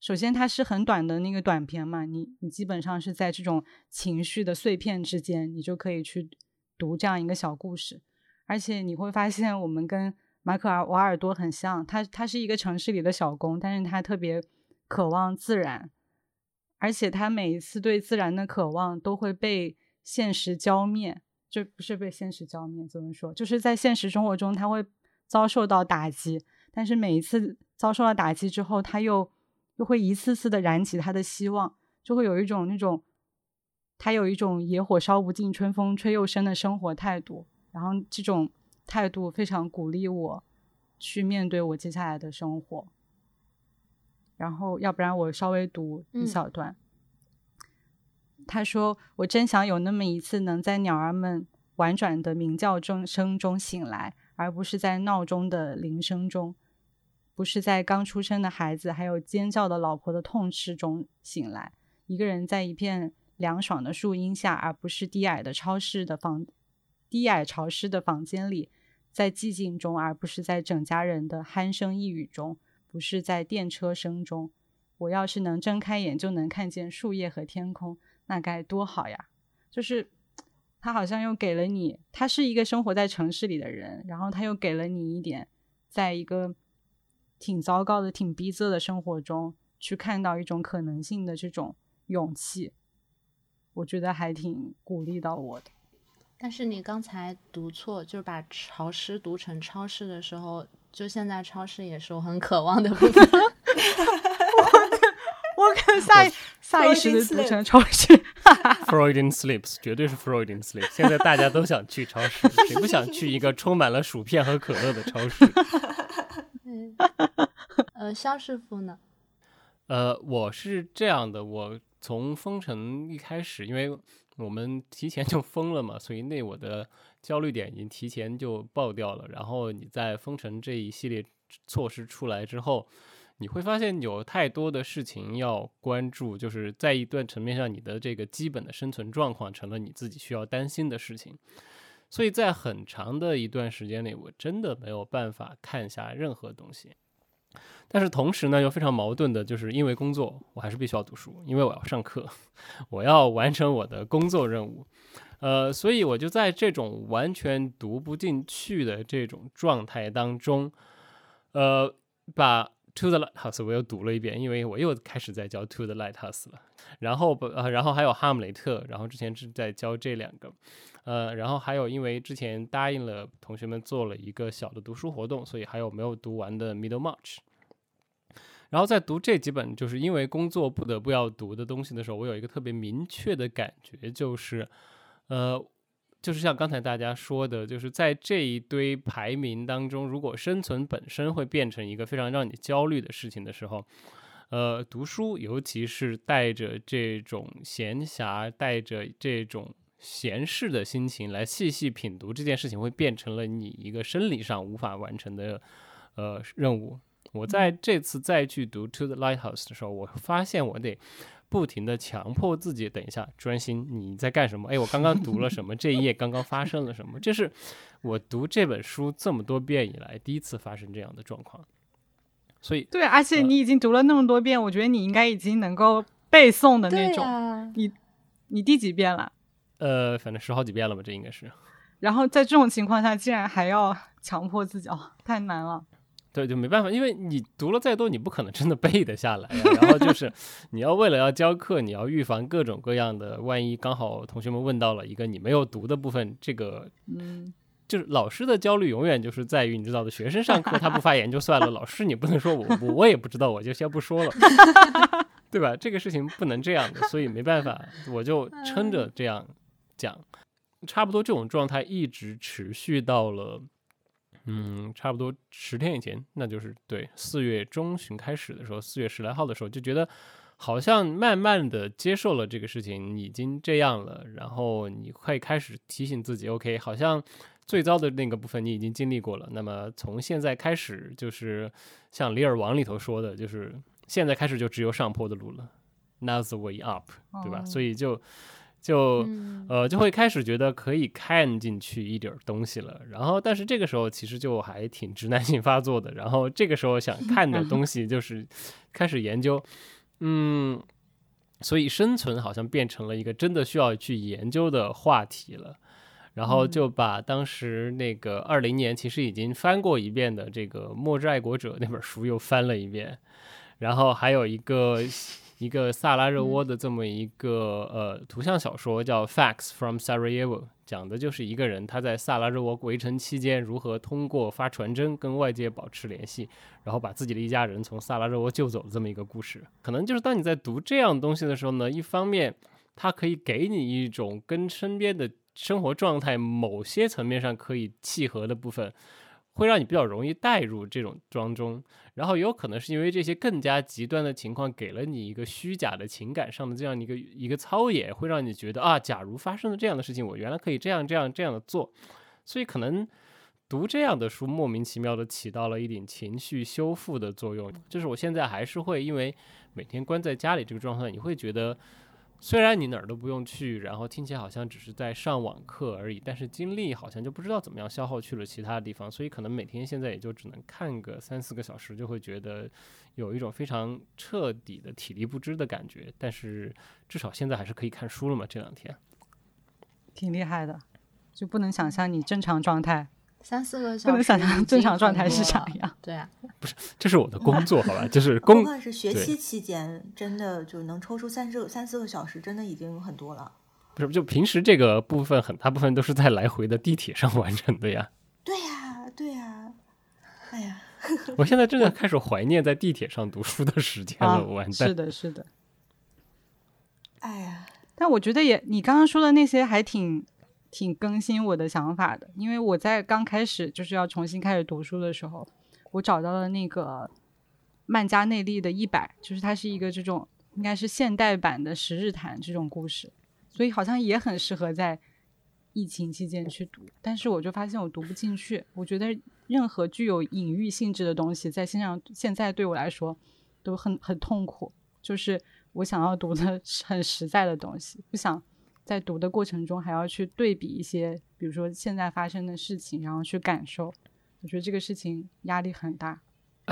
首先，它是很短的那个短篇嘛，你你基本上是在这种情绪的碎片之间，你就可以去读这样一个小故事，而且你会发现我们跟。马可尔瓦尔多很像他，他是一个城市里的小工，但是他特别渴望自然，而且他每一次对自然的渴望都会被现实浇灭，就不是被现实浇灭，怎么说？就是在现实生活中他会遭受到打击，但是每一次遭受了打击之后，他又又会一次次的燃起他的希望，就会有一种那种他有一种野火烧不尽，春风吹又生的生活态度，然后这种。态度非常鼓励我去面对我接下来的生活，然后要不然我稍微读一小段。他说：“我真想有那么一次，能在鸟儿们婉转的鸣叫声声中醒来，而不是在闹钟的铃声中，不是在刚出生的孩子还有尖叫的老婆的痛斥中醒来。一个人在一片凉爽的树荫下，而不是低矮的超市的房。”低矮潮湿的房间里，在寂静中，而不是在整家人的鼾声呓语中，不是在电车声中。我要是能睁开眼就能看见树叶和天空，那该多好呀！就是他好像又给了你，他是一个生活在城市里的人，然后他又给了你一点，在一个挺糟糕的、挺逼仄的生活中，去看到一种可能性的这种勇气，我觉得还挺鼓励到我的。但是你刚才读错，就是把潮湿读成超市的时候，就现在超市也是我很渴望的部分。我我下 下意识的读成超市。Freudian sleeps 绝对是 Freudian sleep。现在大家都想去超市，谁不想去一个充满了薯片和可乐的超市？呃，肖师傅呢？呃，我是这样的，我从封城一开始，因为我们提前就封了嘛，所以那我的焦虑点已经提前就爆掉了。然后你在封城这一系列措施出来之后，你会发现有太多的事情要关注，就是在一段层面上，你的这个基本的生存状况成了你自己需要担心的事情。所以在很长的一段时间内，我真的没有办法看下任何东西。但是同时呢，又非常矛盾的，就是因为工作，我还是必须要读书，因为我要上课，我要完成我的工作任务。呃，所以我就在这种完全读不进去的这种状态当中，呃，把《To the Lighthouse》我又读了一遍，因为我又开始在教《To the Lighthouse》了。然后不呃，然后还有《哈姆雷特》，然后之前是在教这两个。呃，然后还有，因为之前答应了同学们做了一个小的读书活动，所以还有没有读完的《Middle March》。然后在读这几本就是因为工作不得不要读的东西的时候，我有一个特别明确的感觉，就是，呃，就是像刚才大家说的，就是在这一堆排名当中，如果生存本身会变成一个非常让你焦虑的事情的时候，呃，读书，尤其是带着这种闲暇，带着这种闲适的心情来细细品读这件事情，会变成了你一个生理上无法完成的呃任务。我在这次再去读《To the Lighthouse》的时候，我发现我得不停的强迫自己，等一下专心，你在干什么？哎，我刚刚读了什么？这一页刚刚发生了什么？这是我读这本书这么多遍以来第一次发生这样的状况。所以，对，而且你已经读了那么多遍，我觉得你应该已经能够背诵的那种。你你第几遍了？呃，反正十好几遍了吧，这应该是。然后在这种情况下，竟然还要强迫自己，哦，太难了。对，就没办法，因为你读了再多，你不可能真的背得下来。然后就是 你要为了要教课，你要预防各种各样的，万一刚好同学们问到了一个你没有读的部分，这个，嗯，就是老师的焦虑永远就是在于你知道的，学生上课他不发言就算了，老师你不能说我我我也不知道，我就先不说了，对吧？这个事情不能这样的，所以没办法，我就撑着这样讲，差不多这种状态一直持续到了。嗯，差不多十天以前，那就是对四月中旬开始的时候，四月十来号的时候，就觉得好像慢慢的接受了这个事情已经这样了，然后你会开始提醒自己，OK，好像最糟的那个部分你已经经历过了，那么从现在开始就是像《李尔王》里头说的，就是现在开始就只有上坡的路了，Now's the way up，对吧？所以就。就呃就会开始觉得可以看进去一点东西了，然后但是这个时候其实就还挺直男性发作的，然后这个时候想看的东西就是 开始研究，嗯，所以生存好像变成了一个真的需要去研究的话题了，然后就把当时那个二零年其实已经翻过一遍的这个《末日爱国者》那本书又翻了一遍，然后还有一个。一个萨拉热窝的这么一个呃图像小说叫《Facts from Sarajevo》，讲的就是一个人他在萨拉热窝围城期间如何通过发传真跟外界保持联系，然后把自己的一家人从萨拉热窝救走的这么一个故事。可能就是当你在读这样东西的时候呢，一方面它可以给你一种跟身边的生活状态某些层面上可以契合的部分。会让你比较容易带入这种当中，然后有可能是因为这些更加极端的情况给了你一个虚假的情感上的这样一个一个操演，会让你觉得啊，假如发生了这样的事情，我原来可以这样这样这样的做，所以可能读这样的书莫名其妙的起到了一点情绪修复的作用。就是我现在还是会因为每天关在家里这个状态，你会觉得。虽然你哪儿都不用去，然后听起来好像只是在上网课而已，但是精力好像就不知道怎么样消耗去了其他地方，所以可能每天现在也就只能看个三四个小时，就会觉得有一种非常彻底的体力不支的感觉。但是至少现在还是可以看书了嘛，这两天挺厉害的，就不能想象你正常状态。三四个小时，不能想象正常状态是啥样。对啊，不是，这是我的工作，好吧？就是工，是学期期间，真的就能抽出三四三四个小时，真的已经很多了。不是，就平时这个部分，很大部分都是在来回的地铁上完成的呀。对呀，对呀。哎呀，我现在真的开始怀念在地铁上读书的时间了。完蛋。是的，是的。哎呀，但我觉得也，你刚刚说的那些还挺。挺更新我的想法的，因为我在刚开始就是要重新开始读书的时候，我找到了那个曼加内利的一百，就是它是一个这种应该是现代版的十日谈这种故事，所以好像也很适合在疫情期间去读。但是我就发现我读不进去，我觉得任何具有隐喻性质的东西，在线上现在对我来说都很很痛苦。就是我想要读的 很实在的东西，不想在读的过程中还要去对比一些，比如说现在发生的事情，然后去感受。我觉得这个事情压力很大。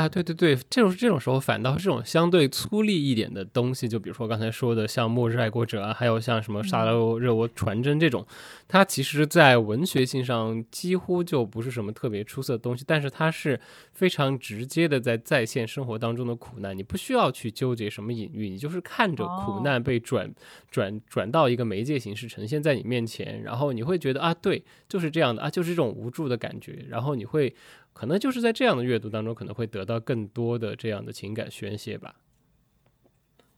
啊，对对对，这种这种时候反倒是这种相对粗粝一点的东西，就比如说刚才说的像《末日爱国者》啊，还有像什么《沙拉热窝传真》这种，它其实在文学性上几乎就不是什么特别出色的东西，但是它是非常直接的在在线生活当中的苦难，你不需要去纠结什么隐喻，你就是看着苦难被转转转到一个媒介形式呈现在你面前，然后你会觉得啊，对，就是这样的啊，就是这种无助的感觉，然后你会。可能就是在这样的阅读当中，可能会得到更多的这样的情感宣泄吧。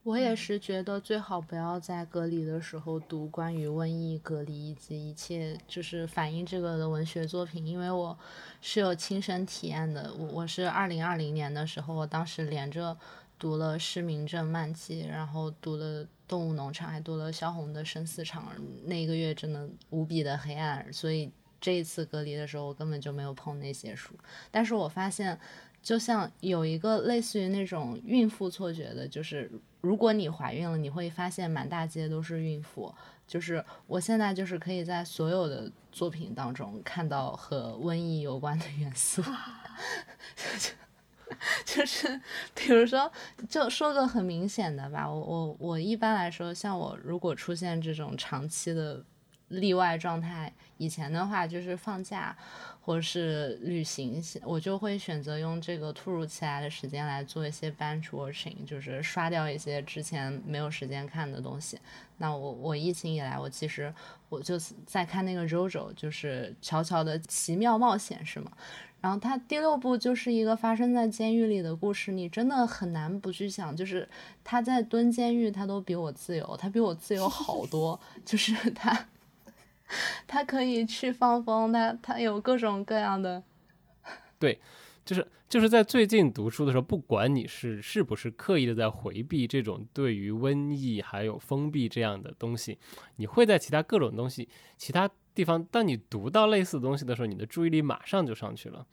我也是觉得最好不要在隔离的时候读关于瘟疫、隔离以及一切就是反映这个的文学作品，因为我是有亲身体验的。我我是二零二零年的时候，我当时连着读了《失明症漫记》，然后读了《动物农场》，还读了萧红的《生死场》，那一个月真的无比的黑暗，所以。这一次隔离的时候，我根本就没有碰那些书。但是我发现，就像有一个类似于那种孕妇错觉的，就是如果你怀孕了，你会发现满大街都是孕妇。就是我现在就是可以在所有的作品当中看到和瘟疫有关的元素 就是比如说，就说个很明显的吧，我我我一般来说，像我如果出现这种长期的。例外状态，以前的话就是放假或者是旅行，我就会选择用这个突如其来的时间来做一些 bench watching，就是刷掉一些之前没有时间看的东西。那我我疫情以来，我其实我就在看那个 JoJo，就是乔乔的奇妙冒险，是吗？然后它第六部就是一个发生在监狱里的故事，你真的很难不去想，就是他在蹲监狱，他都比我自由，他比我自由好多，就是他。他可以去放风，他他有各种各样的。对，就是就是在最近读书的时候，不管你是是不是刻意的在回避这种对于瘟疫还有封闭这样的东西，你会在其他各种东西、其他地方，当你读到类似的东西的时候，你的注意力马上就上去了。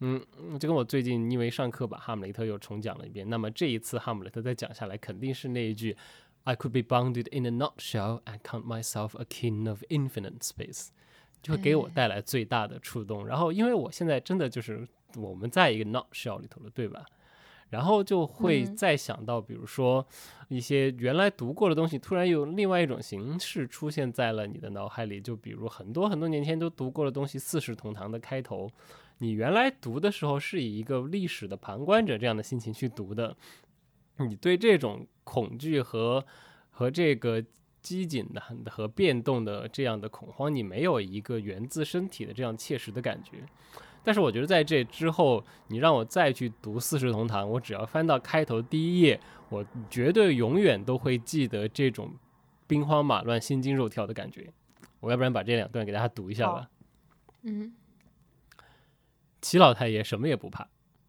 嗯，就跟我最近因为上课把《哈姆雷特》又重讲了一遍，那么这一次《哈姆雷特》再讲下来，肯定是那一句。I could be bounded in a nutshell and count myself a king of infinite space，就会给我带来最大的触动。然后，因为我现在真的就是我们在一个 nutshell 里头了，对吧？然后就会再想到，比如说一些原来读过的东西，突然有另外一种形式出现在了你的脑海里。就比如很多很多年前都读过的东西，《四世同堂》的开头，你原来读的时候是以一个历史的旁观者这样的心情去读的。你对这种恐惧和和这个机警的和变动的这样的恐慌，你没有一个源自身体的这样切实的感觉。但是我觉得在这之后，你让我再去读《四世同堂》，我只要翻到开头第一页，我绝对永远都会记得这种兵荒马乱、心惊肉跳的感觉。我要不然把这两段给大家读一下吧。嗯，齐老太爷什么也不怕，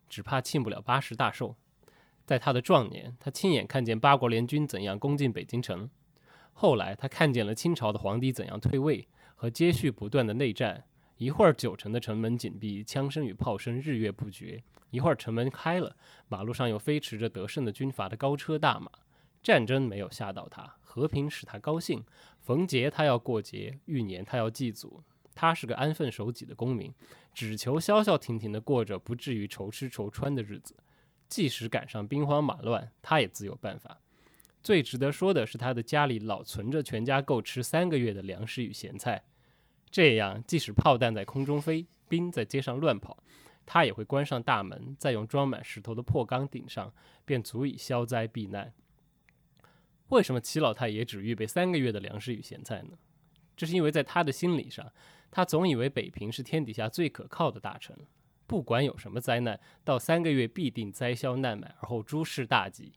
只怕庆不了八十大寿。在他的壮年，他亲眼看见八国联军怎样攻进北京城；后来，他看见了清朝的皇帝怎样退位和接续不断的内战。一会儿九城的城门紧闭，枪声与炮声日月不绝；一会儿城门开了，马路上又飞驰着得胜的军阀的高车大马。战争没有吓到他，和平使他高兴。逢节他要过节，遇年他要祭祖。他是个安分守己的公民，只求消消停停地过着不至于愁吃愁穿的日子。即使赶上兵荒马乱，他也自有办法。最值得说的是，他的家里老存着全家够吃三个月的粮食与咸菜。这样，即使炮弹在空中飞，兵在街上乱跑，他也会关上大门，再用装满石头的破缸顶上，便足以消灾避难。为什么齐老太爷只预备三个月的粮食与咸菜呢？这是因为在他的心理上，他总以为北平是天底下最可靠的大城。不管有什么灾难，到三个月必定灾消难满，而后诸事大吉。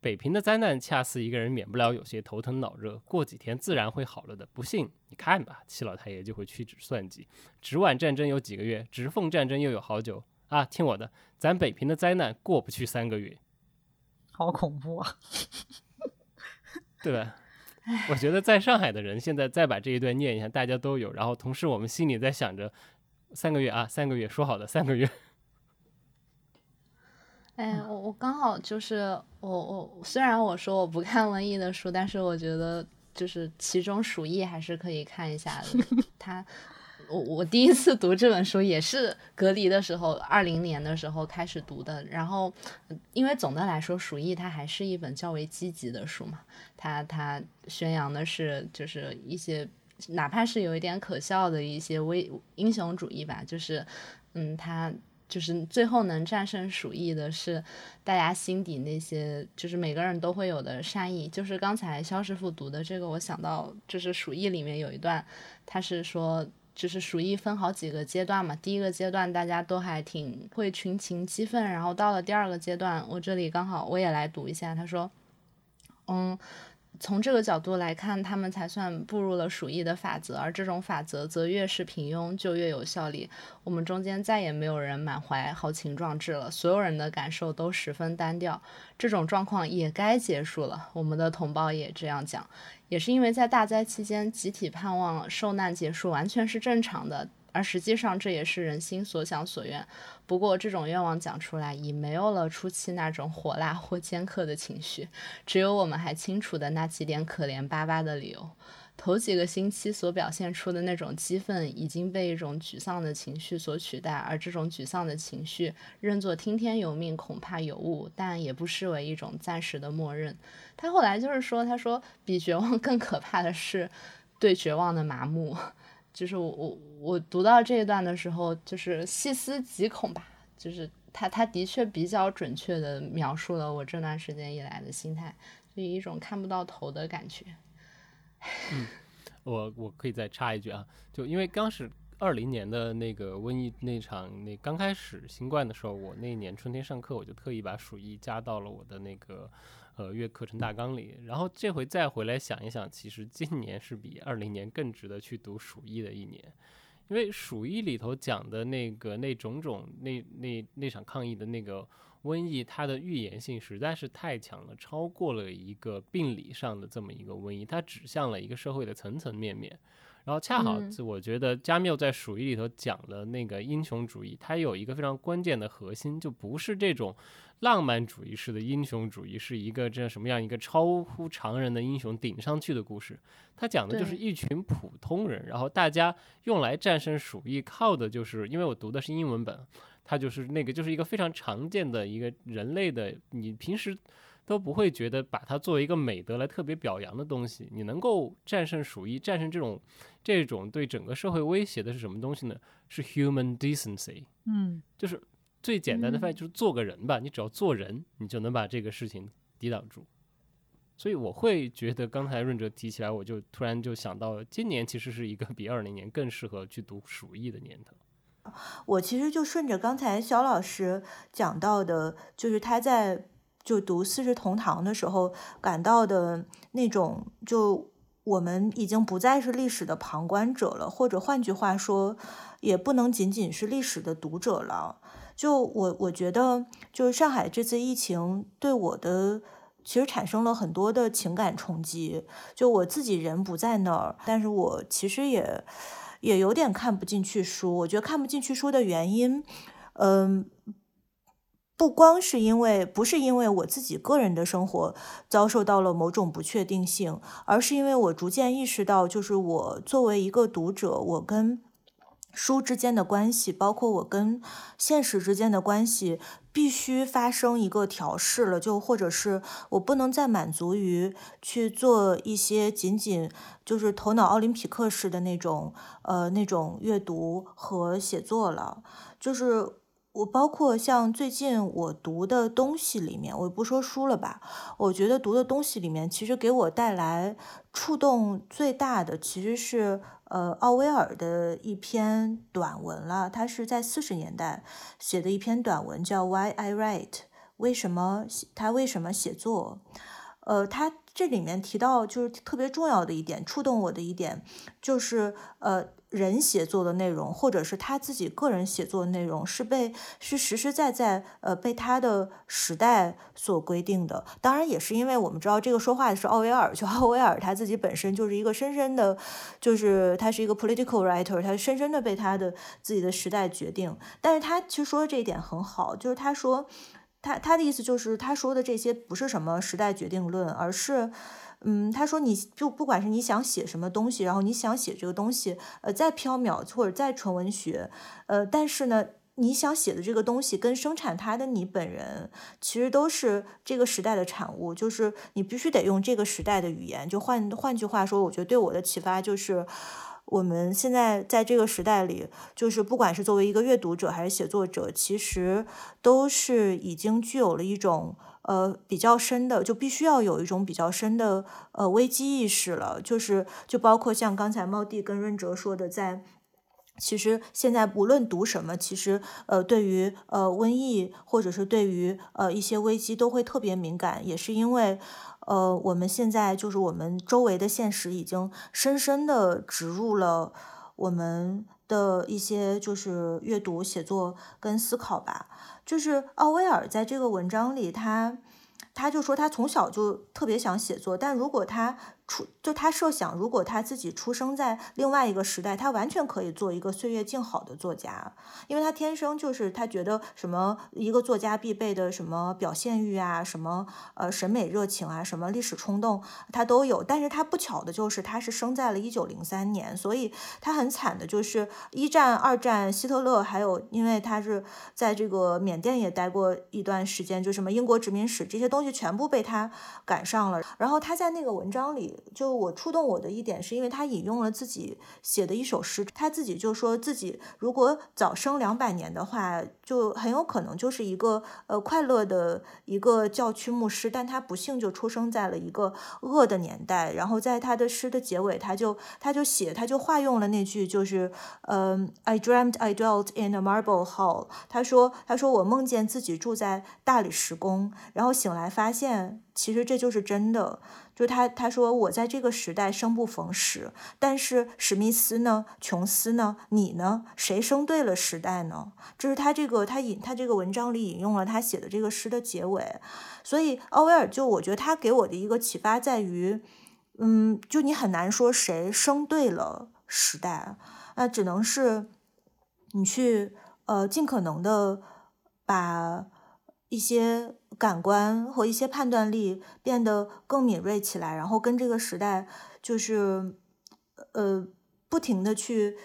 北平的灾难恰似一个人免不了有些头疼脑热，过几天自然会好了的。不信你看吧，七老太爷就会屈指算计。直皖战争有几个月，直奉战争又有好久啊！听我的，咱北平的灾难过不去三个月，好恐怖啊！对吧？我觉得在上海的人现在再把这一段念一下，大家都有。然后同时我们心里在想着，三个月啊，三个月，说好的三个月。哎，我我刚好就是我我虽然我说我不看文艺的书，但是我觉得就是其中鼠疫还是可以看一下的。他我我第一次读这本书也是隔离的时候，二零年的时候开始读的。然后因为总的来说，鼠疫它还是一本较为积极的书嘛，它它宣扬的是就是一些哪怕是有一点可笑的一些微英雄主义吧，就是嗯他。就是最后能战胜鼠疫的是大家心底那些，就是每个人都会有的善意。就是刚才肖师傅读的这个，我想到就是鼠疫里面有一段，他是说，就是鼠疫分好几个阶段嘛。第一个阶段大家都还挺会群情激愤，然后到了第二个阶段，我这里刚好我也来读一下，他说，嗯。从这个角度来看，他们才算步入了鼠疫的法则，而这种法则则越是平庸就越有效力。我们中间再也没有人满怀豪情壮志了，所有人的感受都十分单调。这种状况也该结束了。我们的同胞也这样讲，也是因为在大灾期间集体盼望受难结束，完全是正常的。而实际上，这也是人心所想所愿。不过，这种愿望讲出来，已没有了初期那种火辣或尖刻的情绪，只有我们还清楚的那几点可怜巴巴的理由。头几个星期所表现出的那种激愤，已经被一种沮丧的情绪所取代，而这种沮丧的情绪，认作听天由命，恐怕有误，但也不失为一种暂时的默认。他后来就是说，他说，比绝望更可怕的是对绝望的麻木。就是我我我读到这一段的时候，就是细思极恐吧。就是他他的确比较准确的描述了我这段时间以来的心态，就一种看不到头的感觉。嗯，我我可以再插一句啊，就因为刚是二零年的那个瘟疫那场那刚开始新冠的时候，我那一年春天上课，我就特意把鼠疫加到了我的那个。呃，月课程大纲里，然后这回再回来想一想，其实今年是比二零年更值得去读鼠疫的一年，因为鼠疫里头讲的那个那种种那那那场抗疫的那个瘟疫，它的预言性实在是太强了，超过了一个病理上的这么一个瘟疫，它指向了一个社会的层层面面。然后恰好，我觉得加缪在鼠疫里头讲的那个英雄主义，它有一个非常关键的核心，就不是这种。浪漫主义式的英雄主义是一个这样什么样一个超乎常人的英雄顶上去的故事，他讲的就是一群普通人，然后大家用来战胜鼠疫靠的就是，因为我读的是英文本，它就是那个就是一个非常常见的一个人类的，你平时都不会觉得把它作为一个美德来特别表扬的东西，你能够战胜鼠疫，战胜这种这种对整个社会威胁的是什么东西呢？是 human decency，嗯，就是。最简单的翻译就是做个人吧，你只要做人，你就能把这个事情抵挡住。所以我会觉得，刚才润哲提起来，我就突然就想到，今年其实是一个比二零年更适合去读鼠疫的年头。我其实就顺着刚才肖老师讲到的，就是他在就读《四世同堂》的时候感到的那种，就我们已经不再是历史的旁观者了，或者换句话说，也不能仅仅是历史的读者了。就我我觉得，就是上海这次疫情对我的其实产生了很多的情感冲击。就我自己人不在那儿，但是我其实也也有点看不进去书。我觉得看不进去书的原因，嗯，不光是因为不是因为我自己个人的生活遭受到了某种不确定性，而是因为我逐渐意识到，就是我作为一个读者，我跟。书之间的关系，包括我跟现实之间的关系，必须发生一个调试了。就或者是我不能再满足于去做一些仅仅就是头脑奥林匹克式的那种呃那种阅读和写作了。就是我包括像最近我读的东西里面，我不说书了吧，我觉得读的东西里面，其实给我带来触动最大的其实是。呃，奥威尔的一篇短文了，他是在四十年代写的一篇短文，叫《Why I Write》，为什么他为什么写作？呃，他这里面提到就是特别重要的一点，触动我的一点，就是呃，人写作的内容，或者是他自己个人写作的内容，是被是实实在在呃被他的时代所规定的。当然，也是因为我们知道这个说话的是奥威尔，就奥威尔他自己本身就是一个深深的，就是他是一个 political writer，他深深的被他的自己的时代决定。但是他其实说的这一点很好，就是他说。他他的意思就是，他说的这些不是什么时代决定论，而是，嗯，他说你就不管是你想写什么东西，然后你想写这个东西，呃，再缥缈或者再纯文学，呃，但是呢，你想写的这个东西跟生产它的你本人，其实都是这个时代的产物，就是你必须得用这个时代的语言。就换换句话说，我觉得对我的启发就是。我们现在在这个时代里，就是不管是作为一个阅读者还是写作者，其实都是已经具有了一种呃比较深的，就必须要有一种比较深的呃危机意识了。就是就包括像刚才猫弟跟润哲说的，在其实现在无论读什么，其实呃对于呃瘟疫或者是对于呃一些危机都会特别敏感，也是因为。呃，我们现在就是我们周围的现实已经深深的植入了我们的一些就是阅读、写作跟思考吧。就是奥威尔在这个文章里，他他就说他从小就特别想写作，但如果他。出就他设想，如果他自己出生在另外一个时代，他完全可以做一个岁月静好的作家，因为他天生就是他觉得什么一个作家必备的什么表现欲啊，什么呃审美热情啊，什么历史冲动他都有。但是他不巧的就是他是生在了一九零三年，所以他很惨的就是一战、二战，希特勒还有因为他是在这个缅甸也待过一段时间，就什么英国殖民史这些东西全部被他赶上了。然后他在那个文章里。就我触动我的一点，是因为他引用了自己写的一首诗，他自己就说自己如果早生两百年的话，就很有可能就是一个呃快乐的一个教区牧师，但他不幸就出生在了一个恶的年代。然后在他的诗的结尾，他就他就写，他就化用了那句，就是嗯，I dreamt I dwelt in a marble hall。他说他说我梦见自己住在大理石宫，然后醒来发现其实这就是真的。就他他说我在这个时代生不逢时，但是史密斯呢，琼斯呢，你呢，谁生对了时代呢？这是他这个他引他这个文章里引用了他写的这个诗的结尾，所以奥威尔就我觉得他给我的一个启发在于，嗯，就你很难说谁生对了时代，那只能是你去呃尽可能的把一些。感官和一些判断力变得更敏锐起来，然后跟这个时代就是，呃，不停的去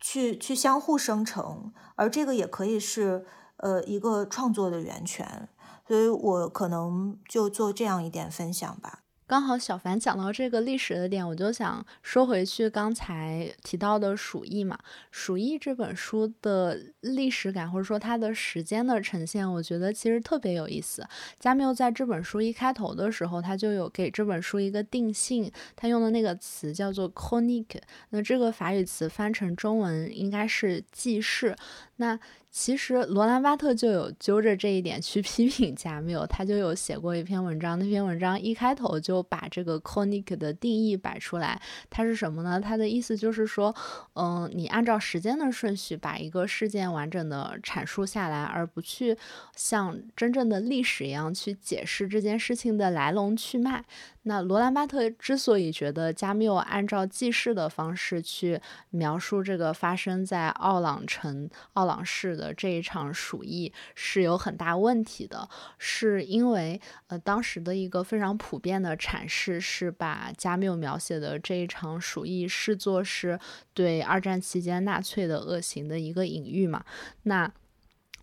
去去相互生成，而这个也可以是呃一个创作的源泉，所以我可能就做这样一点分享吧。刚好小凡讲到这个历史的点，我就想说回去刚才提到的《鼠疫》嘛，《鼠疫》这本书的历史感或者说它的时间的呈现，我觉得其实特别有意思。加缪在这本书一开头的时候，他就有给这本书一个定性，他用的那个词叫做 “chronique”，那这个法语词翻成中文应该是记事。那其实罗兰巴特就有揪着这一点去 批评加缪，他就有写过一篇文章，那篇文章一开头就把这个 chronic 的定义摆出来，它是什么呢？它的意思就是说，嗯，你按照时间的顺序把一个事件完整的阐述下来，而不去像真正的历史一样去解释这件事情的来龙去脉。那罗兰巴特之所以觉得加缪按照记事的方式去描述这个发生在奥朗城奥朗市的这一场鼠疫是有很大问题的，是因为呃当时的一个非常普遍的阐释是把加缪描写的这一场鼠疫视作是对二战期间纳粹的恶行的一个隐喻嘛？那。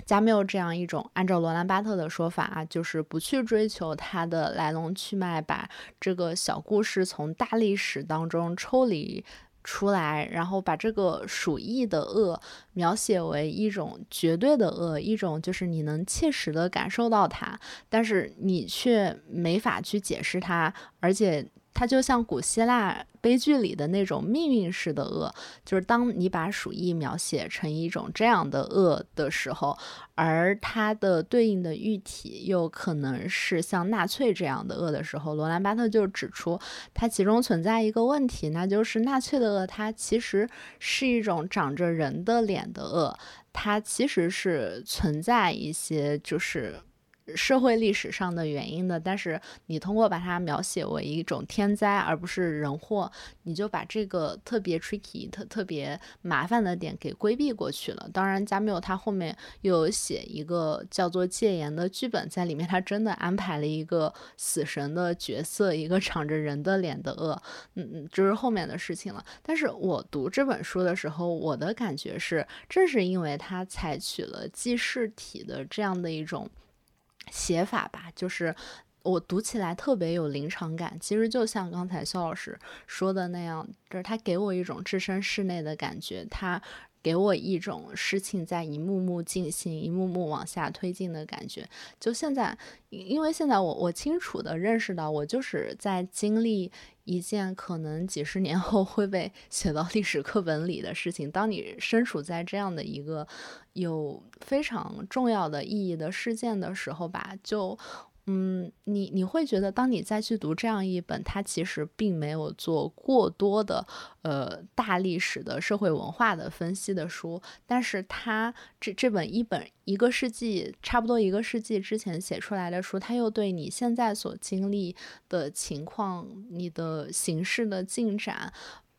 加缪这样一种，按照罗兰巴特的说法啊，就是不去追求它的来龙去脉，把这个小故事从大历史当中抽离出来，然后把这个鼠疫的恶描写为一种绝对的恶，一种就是你能切实的感受到它，但是你却没法去解释它，而且。它就像古希腊悲剧里的那种命运式的恶，就是当你把鼠疫描写成一种这样的恶的时候，而它的对应的喻体又可能是像纳粹这样的恶的时候，罗兰巴特就指出，它其中存在一个问题，那就是纳粹的恶，它其实是一种长着人的脸的恶，它其实是存在一些就是。社会历史上的原因的，但是你通过把它描写为一种天灾，而不是人祸，你就把这个特别 tricky、特特别麻烦的点给规避过去了。当然，加缪他后面又有写一个叫做戒严的剧本，在里面他真的安排了一个死神的角色，一个长着人的脸的恶，嗯嗯，就是后面的事情了。但是我读这本书的时候，我的感觉是，正是因为他采取了记事体的这样的一种。写法吧，就是我读起来特别有临场感。其实就像刚才肖老师说的那样，就是他给我一种置身室内的感觉，他给我一种事情在一幕幕进行、一幕幕往下推进的感觉。就现在，因为现在我我清楚的认识到，我就是在经历一件可能几十年后会被写到历史课本里的事情。当你身处在这样的一个。有非常重要的意义的事件的时候吧，就，嗯，你你会觉得，当你再去读这样一本，它其实并没有做过多的，呃，大历史的社会文化的分析的书，但是它这这本一本一个世纪，差不多一个世纪之前写出来的书，它又对你现在所经历的情况、你的形势的进展。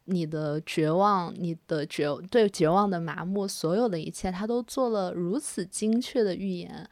你的绝望，你的绝对绝望的麻木，所有的一切，它都做了如此精确的预言。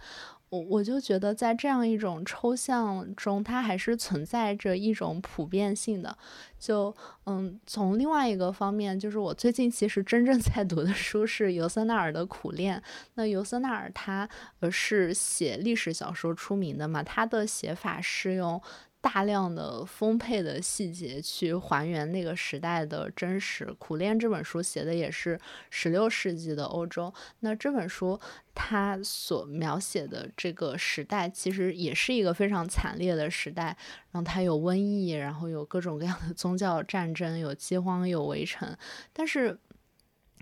我我就觉得，在这样一种抽象中，它还是存在着一种普遍性的。就嗯，从另外一个方面，就是我最近其实真正在读的书是尤瑟纳尔的《苦恋》。那尤瑟纳尔他呃是写历史小说出名的嘛，他的写法是用。大量的丰沛的细节去还原那个时代的真实。《苦恋》这本书写的也是十六世纪的欧洲。那这本书它所描写的这个时代，其实也是一个非常惨烈的时代。然后它有瘟疫，然后有各种各样的宗教战争，有饥荒，有围城。但是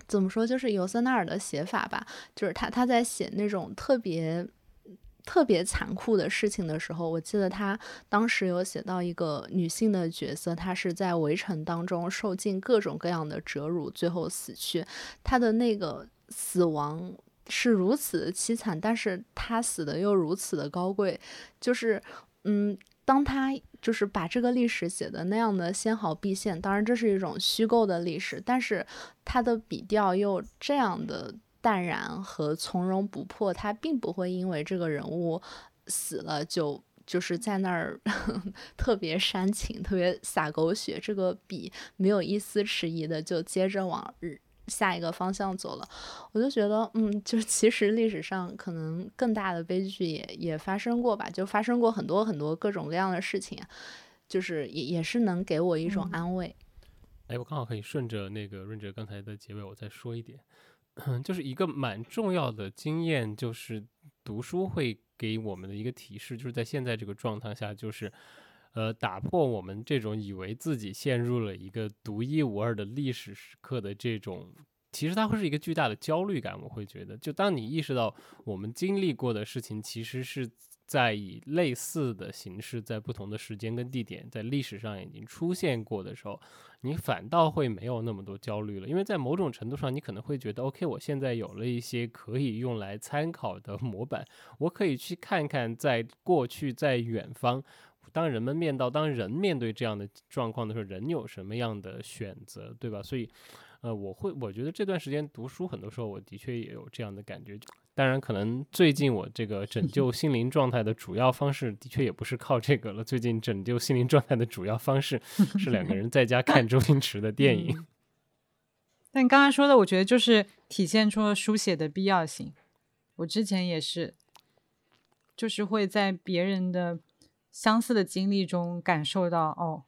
怎么说，就是尤瑟纳尔的写法吧，就是他他在写那种特别。特别残酷的事情的时候，我记得他当时有写到一个女性的角色，她是在围城当中受尽各种各样的折辱，最后死去。她的那个死亡是如此的凄惨，但是她死的又如此的高贵。就是，嗯，当他就是把这个历史写的那样的纤毫毕现，当然这是一种虚构的历史，但是他的笔调又这样的。淡然和从容不迫，他并不会因为这个人物死了就就是在那儿 特别煽情、特别洒狗血，这个笔没有一丝迟疑的就接着往下一个方向走了。我就觉得，嗯，就其实历史上可能更大的悲剧也也发生过吧，就发生过很多很多各种各样的事情，就是也也是能给我一种安慰。哎，我刚好可以顺着那个润哲刚才的结尾，我再说一点。就是一个蛮重要的经验，就是读书会给我们的一个提示，就是在现在这个状态下，就是呃，打破我们这种以为自己陷入了一个独一无二的历史时刻的这种，其实它会是一个巨大的焦虑感。我会觉得，就当你意识到我们经历过的事情，其实是。在以类似的形式，在不同的时间跟地点，在历史上已经出现过的时候，你反倒会没有那么多焦虑了。因为在某种程度上，你可能会觉得，OK，我现在有了一些可以用来参考的模板，我可以去看看，在过去，在远方，当人们面到当人面对这样的状况的时候，人有什么样的选择，对吧？所以，呃，我会，我觉得这段时间读书，很多时候我的确也有这样的感觉。当然，可能最近我这个拯救心灵状态的主要方式，的确也不是靠这个了。最近拯救心灵状态的主要方式是两个人在家看周星驰的电影。但刚刚说的，我觉得就是体现出了书写的必要性。我之前也是，就是会在别人的相似的经历中感受到，哦，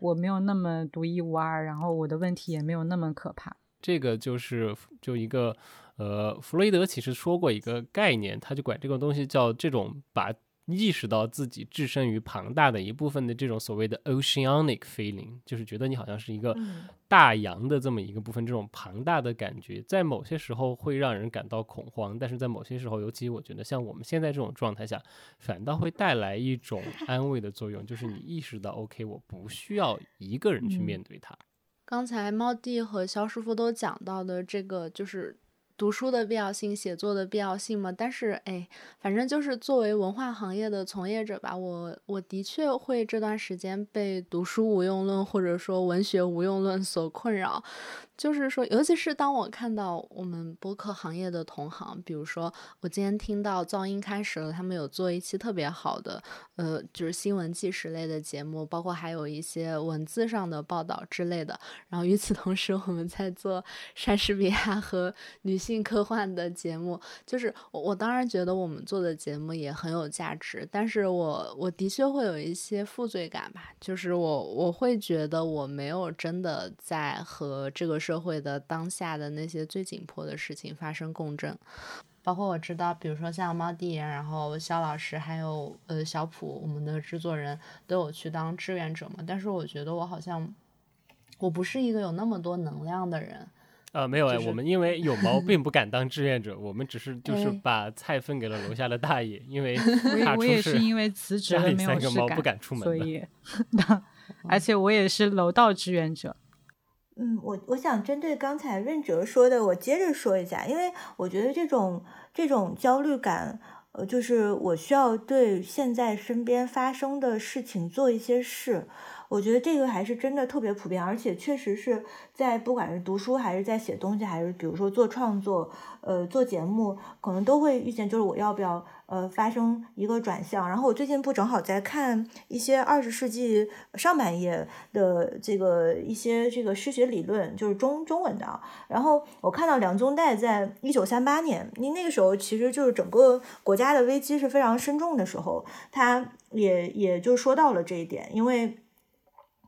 我没有那么独一无二，然后我的问题也没有那么可怕。这个就是就一个。呃，弗洛伊德其实说过一个概念，他就管这个东西叫这种把意识到自己置身于庞大的一部分的这种所谓的 oceanic feeling，就是觉得你好像是一个嗯大洋的这么一个部分，这种庞大的感觉，在某些时候会让人感到恐慌，但是在某些时候，尤其我觉得像我们现在这种状态下，反倒会带来一种 安慰的作用，就是你意识到，OK，我不需要一个人去面对它。刚才猫弟和肖师傅都讲到的这个，就是读书的必要性、写作的必要性嘛。但是，哎，反正就是作为文化行业的从业者吧，我我的确会这段时间被读书无用论或者说文学无用论所困扰。就是说，尤其是当我看到我们播客行业的同行，比如说我今天听到噪音开始了，他们有做一期特别好的，呃，就是新闻纪实类的节目，包括还有一些文字上的报道之类的。然后与此同时，我们在做莎士比亚和女性科幻的节目。就是我，我当然觉得我们做的节目也很有价值，但是我我的确会有一些负罪感吧，就是我我会觉得我没有真的在和这个社会的当下的那些最紧迫的事情发生共振。包括我知道，比如说像猫弟，然后肖老师，还有呃小普，我们的制作人都有去当志愿者嘛。但是我觉得我好像我不是一个有那么多能量的人。呃，没有哎，就是我们因为有毛 并不敢当志愿者，我们只是就是哎把菜分给了楼下的大爷，因为怕 出我也我也是因为辞 职了没有事三个猫不干敢出门所以，而且我也是楼道志愿者。嗯，我我想针对刚才润哲说的，我接着说一下，因为我觉得这种这种焦虑感，呃，就是我需要对现在身边发生的事情做一些事。我觉得这个还是真的特别普遍，而且确实是在不管是读书还是在写东西，还是比如说做创作，呃，做节目，可能都会遇见，就是我要不要呃发生一个转向。然后我最近不正好在看一些二十世纪上半叶的这个一些这个诗学理论，就是中中文的。然后我看到梁宗岱在一九三八年，你那个时候其实就是整个国家的危机是非常深重的时候，他也也就说到了这一点，因为。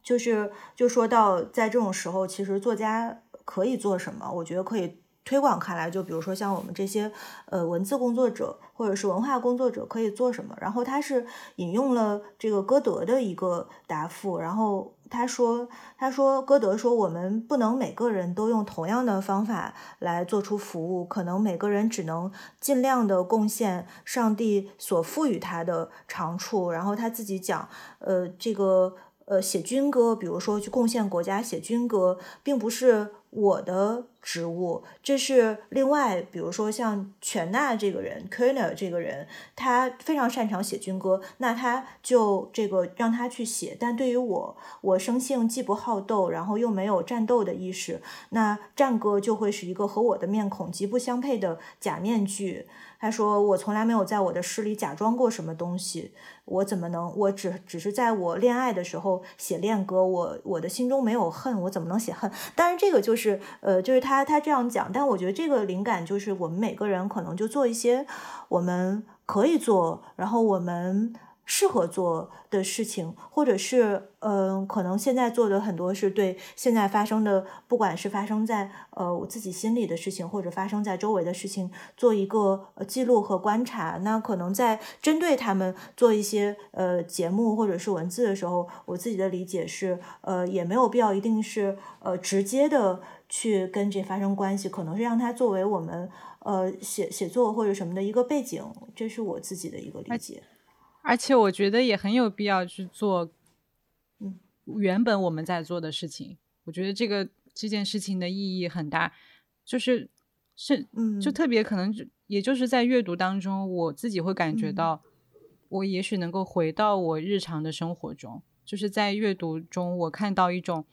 就是就说到在这种时候，其实作家可以做什么？我觉得可以推广开来。就比如说像我们这些呃文字工作者或者是文化工作者可以做什么？然后他是引用了这个歌德的一个答复，然后他说他说歌德说我们不能每个人都用同样的方法来做出服务，可能每个人只能尽量的贡献上帝所赋予他的长处。然后他自己讲，呃，这个。呃，写军歌，比如说去贡献国家写军歌，并不是我的职务，这是另外，比如说像全纳这个人 k e r n e r 这个人，他非常擅长写军歌，那他就这个让他去写。但对于我，我生性既不好斗，然后又没有战斗的意识，那战歌就会是一个和我的面孔极不相配的假面具。他说：“我从来没有在我的诗里假装过什么东西，我怎么能？我只只是在我恋爱的时候写恋歌，我我的心中没有恨，我怎么能写恨？但是，这个就是呃，就是他他这样讲，但我觉得这个灵感就是我们每个人可能就做一些我们可以做，然后我们。”适合做的事情，或者是嗯、呃，可能现在做的很多是对现在发生的，不管是发生在呃我自己心里的事情，或者发生在周围的事情，做一个呃记录和观察。那可能在针对他们做一些呃节目或者是文字的时候，我自己的理解是，呃，也没有必要一定是呃直接的去跟这发生关系，可能是让它作为我们呃写写作或者什么的一个背景，这是我自己的一个理解。而且我觉得也很有必要去做，嗯，原本我们在做的事情。我觉得这个这件事情的意义很大，就是是，嗯，就特别可能就也就是在阅读当中，我自己会感觉到，我也许能够回到我日常的生活中，就是在阅读中，我看到一种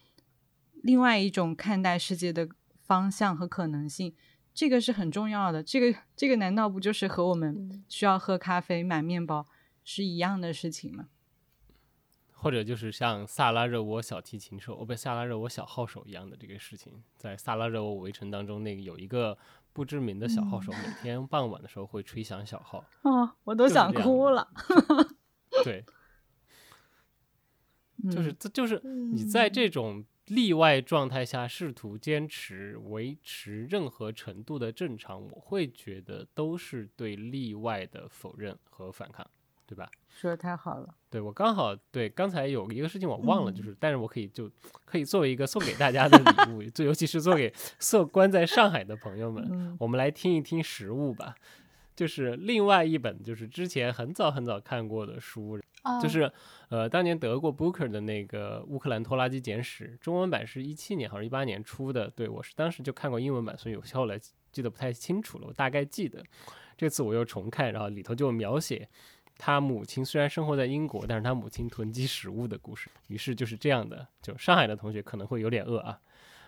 另外一种看待世界的方向和可能性。这个是很重要的。这个这个难道不就是和我们需要喝咖啡、买面包？是一样的事情吗？或者就是像萨拉热窝小提琴手，哦不，萨拉热窝小号手一样的这个事情，在萨拉热窝围城当中，那个有一个不知名的小号手，每天傍晚的时候会吹响小号。哦，我都想哭了。对，就是嗯这就是你在这种例外状态下试图坚持维持任何程度的正常，我会觉得都是对例外的否认和反抗。对吧？说的太好了。对我刚好对刚才有一个事情我忘了，嗯就是但是我可以就可以作为一个送给大家的礼物，就尤其是 送给所关在上海的朋友们，嗯我们来听一听实物吧。就是另外一本，就是之前很早很早看过的书，哦就是呃，当年得过 Booker 的那个《乌克兰拖拉机简史》，中文版是一七年好像一八年出的？对我是当时就看过英文版，所以我后来记得不太清楚了，我大概记得。这次我又重看，然后里头就描写他母亲虽然生活在英国，但是他母亲囤积食物的故事。于是就是这样的，就上海的同学可能会有点饿啊。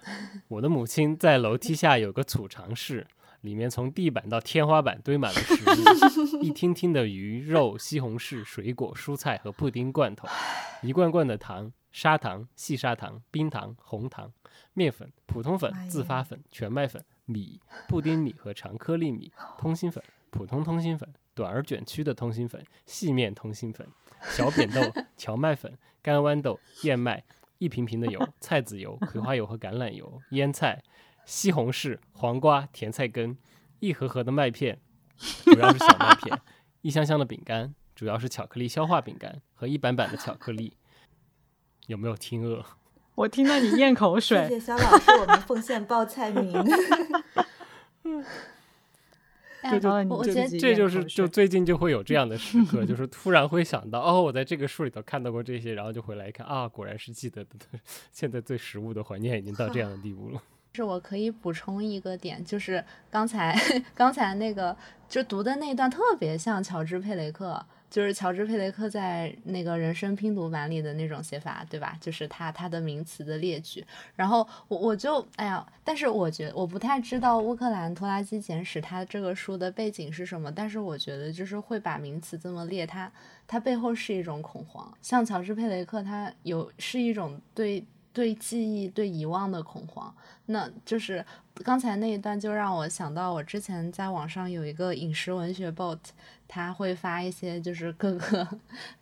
我的母亲在楼梯下有个储藏室，里面从地板到天花板堆满了食物，一听听的鱼肉、西红柿、水果、蔬菜和布丁罐头，一罐罐的糖、砂糖、细砂糖、冰糖、红糖、面粉、普通粉哎、自发粉、全麦粉、米、布丁米和长颗粒米、通心粉、普通通心粉、短而卷曲的通心粉、细面通心粉、小扁豆、荞麦粉、干豌豆、燕麦。一瓶瓶的油、菜籽油、葵花油和橄榄油、腌菜、西红柿、黄瓜、甜菜根，一盒盒的麦片，主要是小麦片，一箱箱的饼干，主要是巧克力消化饼干和一板板的巧克力。有没有听饿？我听到你咽口谢水，谢肖老师，我们奉献报菜名。哎这就这我我觉得这就是就最近就会有这样的时刻，就是突然会想到，哦，我在这个书里头看到过这些，然后就回来一看啊，果然是记得的。现在对食物的怀念已经到这样的地步了。是我可以补充一个点，就是刚才刚才那个就读的那一段特别像乔治佩雷克，就是乔治佩雷克在那个人生拼读版里的那种写法，对吧？就是他他的名词的列举。然后我我就哎呀，但是我觉得我不太知道乌克兰拖拉机简史它这个书的背景是什么，但是我觉得就是会把名词这么列，它它背后是一种恐慌。像乔治佩雷克，他有是一种对对记忆、对遗忘的恐慌。那就是刚才那一段，就让我想到我之前在网上有一个饮食文学 bot，他会发一些就是各个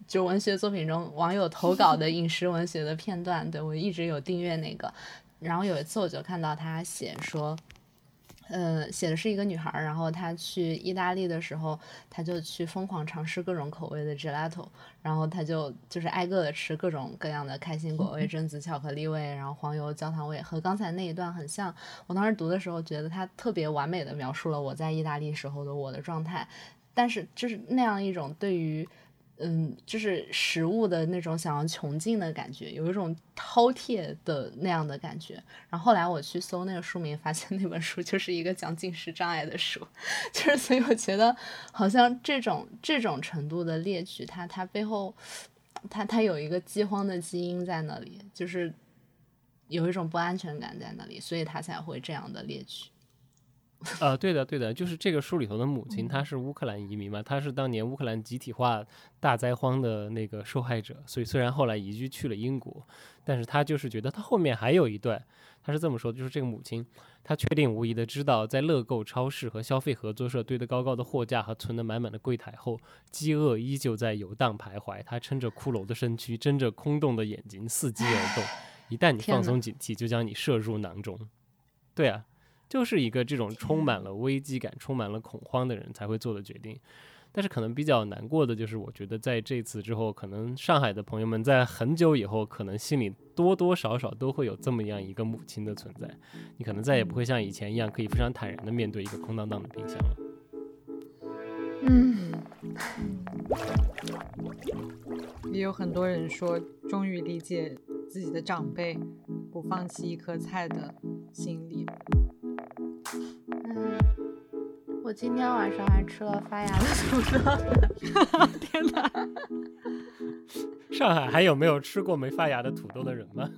就文学作品中网友投稿的饮食文学的片段。对我一直有订阅那个，然后有一次我就看到他写说。呃，写的是一个女孩儿，然后她去意大利的时候，她就去疯狂尝试各种口味的 gelato，然后她就就是挨个的吃各种各样的开心果味、榛子巧克力味，然后黄油焦糖味，和刚才那一段很像。我当时读的时候觉得它特别完美的描述了我在意大利时候的我的状态，但是就是那样一种对于。嗯，就是食物的那种想要穷尽的感觉，有一种饕餮的那样的感觉。然后后来我去搜那个书名，发现那本书就是一个讲进食障碍的书，就是所以我觉得好像这种这种程度的列举，它它背后，它它有一个饥荒的基因在那里，就是有一种不安全感在那里，所以它才会这样的列举。呃，对的，对的，就是这个书里头的母亲，她是乌克兰移民嘛，她是当年乌克兰集体化大灾荒的那个受害者，所以虽然后来移居去了英国，但是她就是觉得她后面还有一段，她是这么说的，就是这个母亲，她确定无疑的知道，在乐购超市和消费合作社堆得高高的货架和存得满满的柜台后，饥饿依旧在游荡徘徊。她撑着骷髅的身躯，睁着空洞的眼睛，伺机而动。一旦你放松警惕，就将你射入囊中。对啊，就是一个这种充满了危机感、充满了恐慌的人才会做的决定。但是可能比较难过的就是，我觉得在这次之后，可能上海的朋友们在很久以后，可能心里多多少少都会有这么样一个母亲的存在。你可能再也不会像以前一样，可以非常坦然的面对一个空荡荡的冰箱了。嗯，也有很多人说，终于理解自己的长辈不放弃一颗菜的心理。嗯，我今天晚上还吃了发芽的土豆。天哪！上海还有没有吃过没发芽的土豆的人吗？